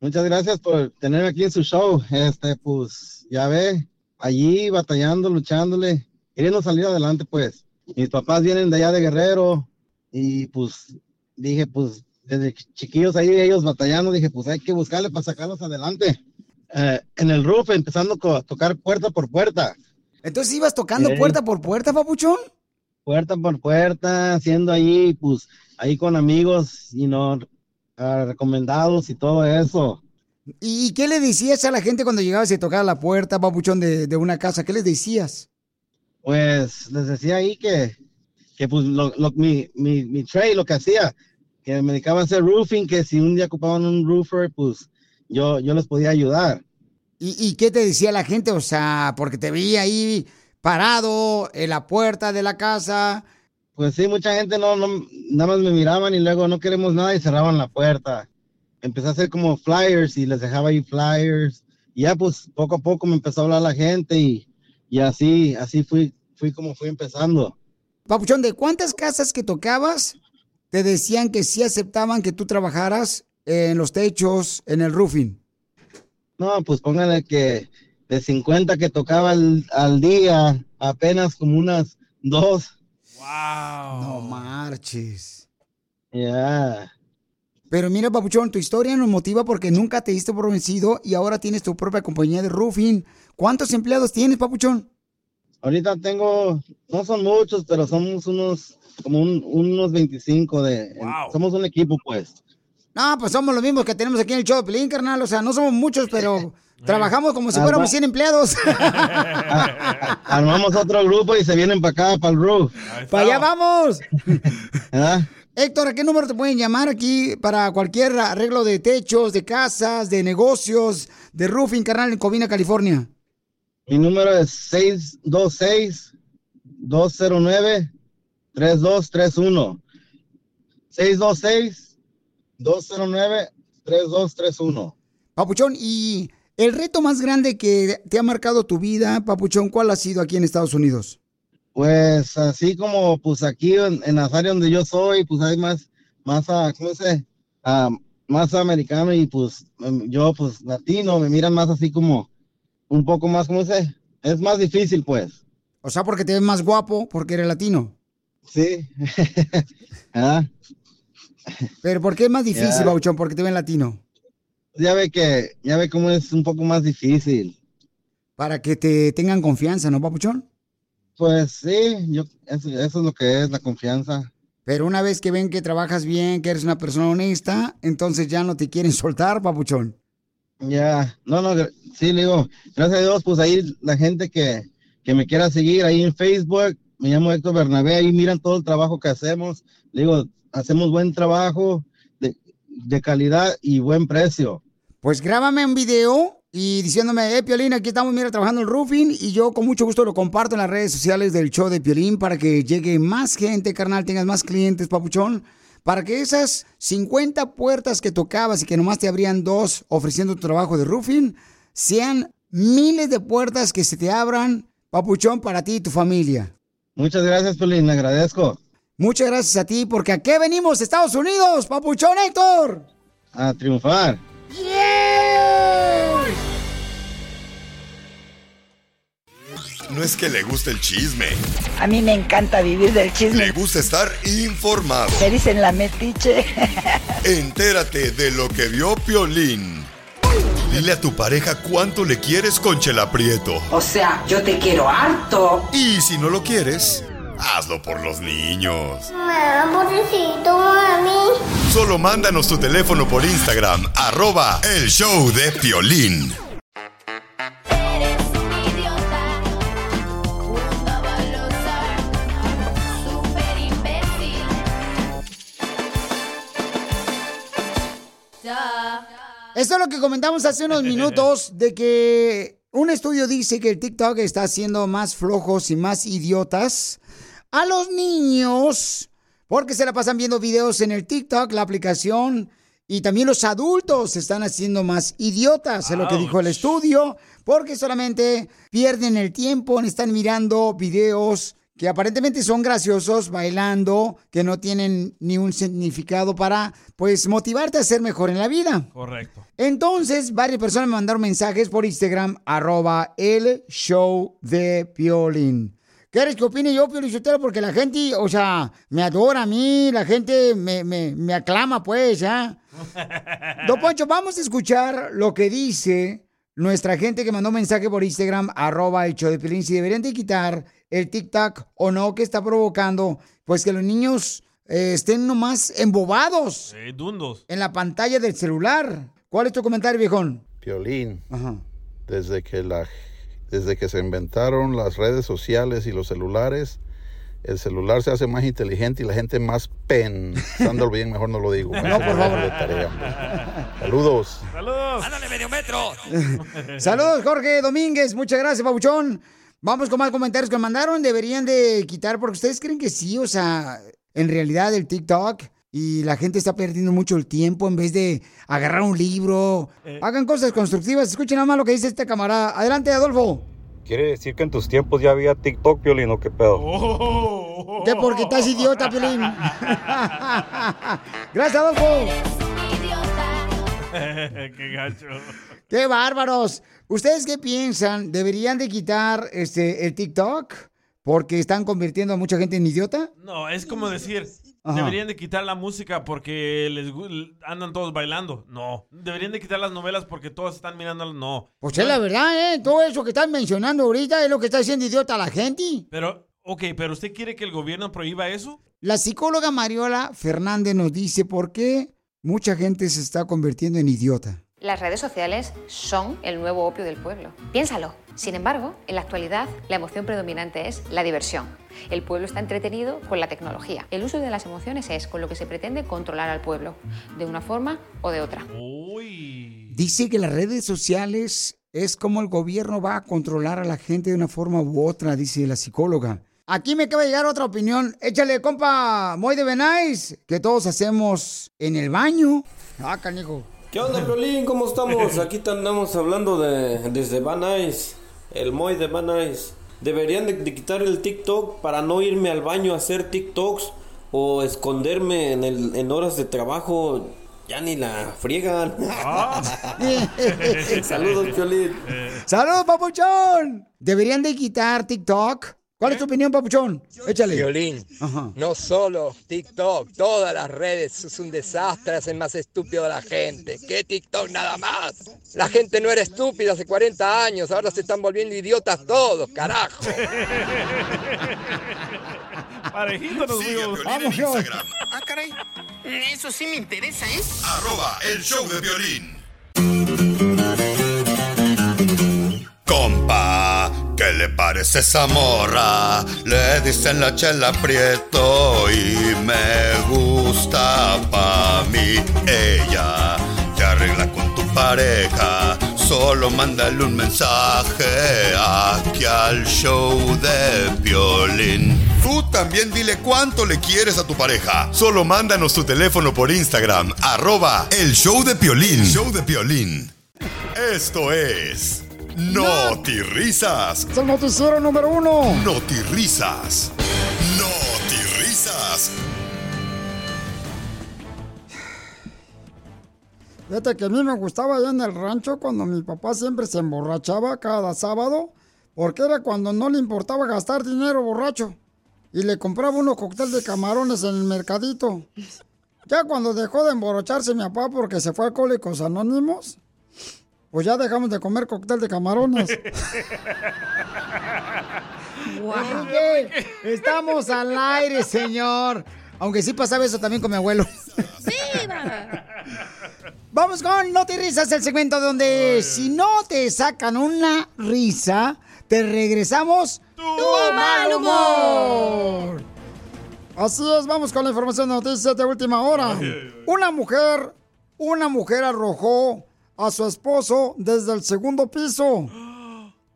Muchas gracias por tenerme aquí en su show. Este, pues, ya ve, allí batallando, luchándole, queriendo salir adelante, pues. Mis papás vienen de allá de Guerrero y pues dije, pues, desde chiquillos ahí ellos batallando, dije, pues hay que buscarle para sacarlos adelante. Eh, en el roof, empezando a tocar puerta por puerta. Entonces ibas tocando Ey. puerta por puerta, Papuchón. puerta por puerta, haciendo ahí, pues, ahí con amigos, y no recomendados y todo eso. ¿Y qué le decías a la gente cuando llegabas y tocabas la puerta, Papuchón, de, de una casa? ¿Qué les decías? Pues les decía ahí que, que pues lo, lo- mi, mi, mi trade, lo que hacía, que me dedicaba a hacer roofing, que si un día ocupaban un roofer, pues yo, yo les podía ayudar. ¿Y, y qué te decía la gente? O sea, porque te veía ahí parado en la puerta de la casa. Pues sí, mucha gente no, no, nada más me miraban y luego no queremos nada y cerraban la puerta. Empecé a hacer como flyers y les dejaba ahí flyers. Y ya pues poco a poco me empezó a hablar la gente y, y así, así fui, fui como fui empezando. Papuchón, ¿de cuántas casas que tocabas te decían que sí aceptaban que tú trabajaras en los techos, en el roofing? No, pues póngale que de 50 que tocaba al, al día, apenas como unas dos. No marches. Ya. Pero mira, Papuchón, tu historia nos motiva porque nunca te diste por vencido y ahora tienes tu propia compañía de roofing. ¿Cuántos empleados tienes, Papuchón? Ahorita tengo, no son muchos, pero somos unos, como un- unos 25 de, somos un equipo pues. No, pues somos los mismos que tenemos aquí en el show de Pelín, carnal. O sea, no somos muchos, pero trabajamos como si fuéramos 100 empleados. Armamos otro grupo y se vienen para acá, para el roof. ¡Para allá vamos! Héctor, ¿a qué número te pueden llamar aquí para cualquier arreglo de techos, de casas, de negocios, de roofing, carnal, en Covina, California? Mi número es 626-209-3231. 626-209-3231. Papuchón, y el reto más grande que te ha marcado tu vida, Papuchón, ¿cuál ha sido aquí en Estados Unidos? Pues así como pues aquí en, en las áreas donde yo soy, pues hay más, más, ah, ¿cómo se? Ah, más americano y pues em, yo pues latino, me miran más así como un poco más, ¿cómo se? Es más difícil pues. O sea, porque te ves más guapo porque eres latino. Sí. ah, Pero ¿por qué es más difícil, Ya. Bauchón? Porque te ven latino. Ya ve que, ya ve cómo es un poco más difícil. Para que te tengan confianza, ¿no, Papuchón? Pues sí, yo, eso, eso es lo que es la confianza. Pero una vez que ven que trabajas bien, que eres una persona honesta, entonces ya no te quieren soltar, Papuchón. Ya, no, no, sí, le digo, gracias a Dios, pues ahí la gente que, que me quiera seguir ahí en Facebook, me llamo Héctor Bernabé, ahí miran todo el trabajo que hacemos. Le digo, hacemos buen trabajo de, de calidad y buen precio. Pues grábame un video y diciéndome, eh, Piolín, aquí estamos, mira, trabajando el roofing y yo con mucho gusto lo comparto en las redes sociales del show de Piolín para que llegue más gente, carnal, tengas más clientes, papuchón, para que esas 50 puertas que tocabas y que nomás te abrían dos ofreciendo tu trabajo de roofing, sean miles de puertas que se te abran, papuchón, para ti y tu familia. Muchas gracias, Pelín, le agradezco. Muchas gracias a ti, porque ¿a qué venimos, Estados Unidos, papuchón Héctor? A triunfar. No es que le guste el chisme, A mí me encanta vivir del le chisme. gusta estar informado. Me dicen la metiche. Entérate de lo que vio Piolín. Dile a tu pareja cuánto le quieres con Chela Prieto. O sea, yo te quiero harto. Y si no lo quieres, hazlo por los niños. Mamá, pobrecito, mami. Solo mándanos tu teléfono por Instagram, arroba el show de Piolín. Esto es lo que comentamos hace unos minutos de que un estudio dice que el TikTok está haciendo más flojos y más idiotas a los niños porque se la pasan viendo videos en el TikTok, la aplicación, y también los adultos se están haciendo más idiotas, es lo que dijo el estudio, porque solamente pierden el tiempo, están mirando videos que aparentemente son graciosos, bailando, que no tienen ni un significado para, pues, motivarte a ser mejor en la vida. Correcto. Entonces, varias personas me mandaron mensajes por Instagram, arroba el show de Piolín. ¿Quieres que opine yo, Piolín Sotelo? Porque la gente, o sea, me adora a mí, la gente me, me, me aclama, pues, ¿ya? Don Poncho, vamos a escuchar lo que dice nuestra gente que mandó mensaje por Instagram, arroba el show de Piolín, si deberían de quitar el TikTok o no, que está provocando, pues, que los niños eh, estén nomás embobados Eh, dundos. en la pantalla del celular. ¿Cuál es tu comentario, viejón? Piolín, desde que la desde que se inventaron las redes sociales y los celulares, el celular se hace más inteligente y la gente más pensándolo bien, mejor no lo digo. No, por favor. De tarea, hombre. Saludos. ¡Saludos! ¡Ándale, medio metro! Saludos, Jorge Domínguez. Muchas gracias, Pabuchón. Vamos con más comentarios que me mandaron. Deberían de quitar, porque ustedes creen que sí, o sea, en realidad el TikTok y la gente está perdiendo mucho el tiempo en vez de agarrar un libro. Hagan cosas constructivas. Escuchen nada más lo que dice este camarada. Adelante, Adolfo. ¿Quiere decir que en tus tiempos ya había TikTok, Piolín, o qué pedo? De porque estás idiota, Pelín. Gracias, Adolfo. ¡Qué gacho! ¡Qué bárbaros! ¿Ustedes qué piensan? ¿Deberían de quitar este el TikTok? Porque están convirtiendo a mucha gente en idiota. No, es como decir, Ajá. deberían de quitar la música porque les gu- andan todos bailando. No. Deberían de quitar las novelas porque todos están mirando. No. Pues es la verdad, ¿eh? Todo eso que están mencionando ahorita es lo que está haciendo idiota la gente. Pero, ok, pero ¿usted quiere que el gobierno prohíba eso? La psicóloga Mariola Fernández nos dice por qué mucha gente se está convirtiendo en idiota. Las redes sociales son el nuevo opio del pueblo. Piénsalo. Sin embargo, en la actualidad, la emoción predominante es la diversión. El pueblo está entretenido con la tecnología. El uso de las emociones es con lo que se pretende controlar al pueblo, de una forma o de otra. Dice que las redes sociales es como el gobierno va a controlar a la gente de una forma u otra, dice la psicóloga. Aquí me acaba de llegar otra opinión. Échale, compa, muy de Benais, que todos hacemos en el baño. Ah, canijo. ¿Qué onda, Piolín? ¿Cómo estamos? Aquí andamos hablando de desde Van Nuys, el Moy de Van Nuys. Deberían de, de quitar el TikTok para no irme al baño a hacer TikToks o esconderme en, el, en horas de trabajo. Ya ni la friegan. Saludos, Piolín. ¡Saludos, papuchón! Deberían de quitar TikTok ¿Cuál es tu opinión, papuchón? Échale. Violín, no solo TikTok, todas las redes es un desastre, hacen más estúpido a la gente. ¿Qué TikTok nada más? La gente no era estúpida hace 40 años, ahora se están volviendo idiotas todos, carajo. Parejito nos fuimos. Vamos, Ah, caray. Eso sí me interesa, ¿eh? Arroba el show de violín. Compa, ¿qué le parece esa morra? Le dicen la chela prieto y me gusta pa' mí. Ella te arregla con tu pareja. Solo mándale un mensaje aquí al show de violín. Tú también dile cuánto le quieres a tu pareja. Solo mándanos tu teléfono por Instagram, arroba el show de Piolín. Show de Piolín. Esto es Notirrisas. Es el noticiero número uno. Notirrisas. Notirrisas. Fíjate que a mí me gustaba allá en el rancho cuando mi papá siempre se emborrachaba cada sábado, porque era cuando no le importaba gastar dinero borracho. Y le compraba unos cócteles de camarones en el mercadito. Ya cuando dejó de emborracharse mi papá porque se fue a Alcohólicos Anónimos, pues ya dejamos de comer cóctel de camarones. Enrique, estamos al aire, señor. Aunque sí pasaba eso también con mi abuelo. Vamos con No te risas, el segmento donde si no te sacan una risa, te regresamos tu, mal humor. Así es, vamos con la información de noticias de última hora. Una mujer, una mujer arrojó a su esposo desde el segundo piso.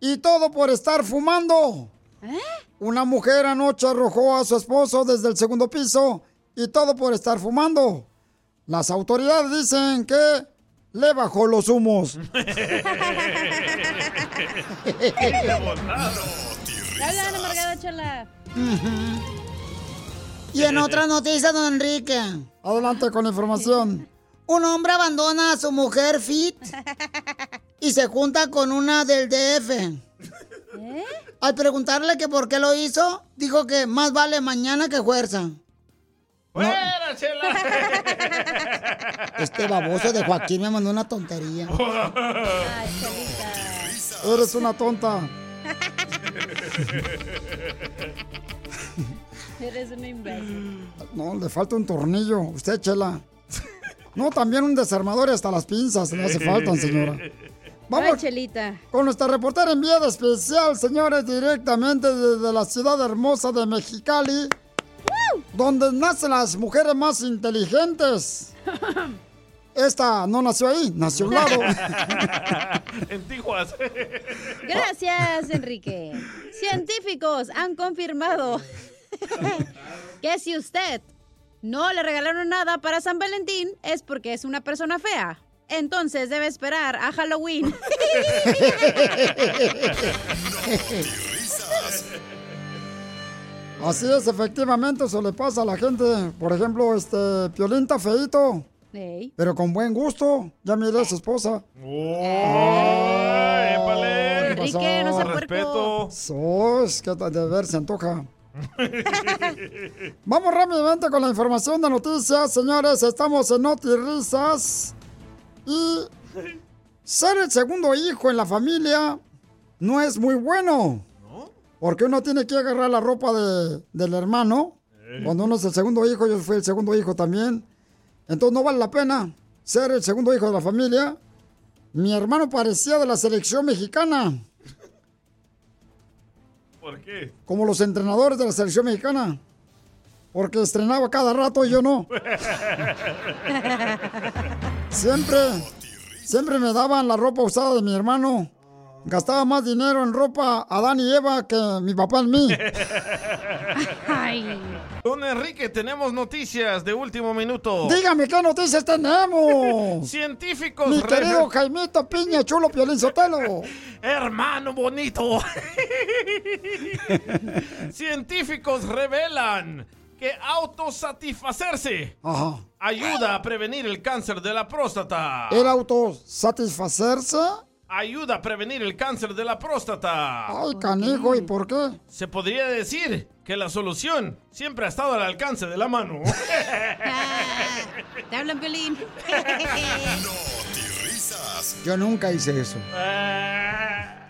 Y todo por estar fumando. Una mujer anoche arrojó a su esposo desde el segundo piso y todo por estar fumando. Las autoridades dicen que le bajó los humos. Y en otra noticia, don Enrique. Adelante con la información. Un hombre abandona a su mujer fit y se junta con una del DF. ¿Eh? Al preguntarle que por qué lo hizo, dijo que más vale mañana que fuerza. ¡Fuera, chela! Este baboso de Joaquín me mandó una tontería. Eres una tonta. Eres un imbécil. No, le falta un tornillo. Usted, chela. No, también un desarmador y hasta las pinzas le hace falta, señora. Vamos Ay, Chelita. con nuestra reportera enviada especial, señores, directamente desde la ciudad hermosa de Mexicali, donde nacen las mujeres más inteligentes. Esta no nació ahí, nació a un lado. en Tijuas. Gracias, Enrique. Científicos han confirmado que si usted no le regalaron nada para San Valentín es porque es una persona fea. Entonces debe esperar a Halloween. Así es, efectivamente, eso le pasa a la gente. Por ejemplo, este Piolín Ey. pero con buen gusto. Ya miré a su esposa. Enrique, no puerco. Respeto. Sos, que de ver se antoja. Vamos rápidamente con la información de noticias, señores. Estamos en Noti Risas. Y ser el segundo hijo en la familia no es muy bueno. Porque uno tiene que agarrar la ropa de- del hermano. Cuando uno es el segundo hijo, yo fui el segundo hijo también. Entonces no vale la pena ser el segundo hijo de la familia. Mi hermano parecía de la selección mexicana. ¿Por qué? Como los entrenadores de la selección mexicana. Porque estrenaba cada rato y yo no. Siempre, siempre me daban la ropa usada de mi hermano. Gastaba más dinero en ropa Adán y Eva que mi papá en mí. Don Enrique, tenemos noticias de último minuto. Dígame qué noticias tenemos. Científicos. Mi querido Jaimito Piña Chulo Piolín Sotelo. Hermano bonito. Científicos revelan que autosatisfacerse ayuda a prevenir el cáncer de la próstata. El autosatisfacerse ayuda a prevenir el cáncer de la próstata. Ay, canijo, ¿y por qué? Se podría decir que la solución siempre ha estado al alcance de la mano. Te hablan, Piolín. risas. Yo nunca hice eso. Eh,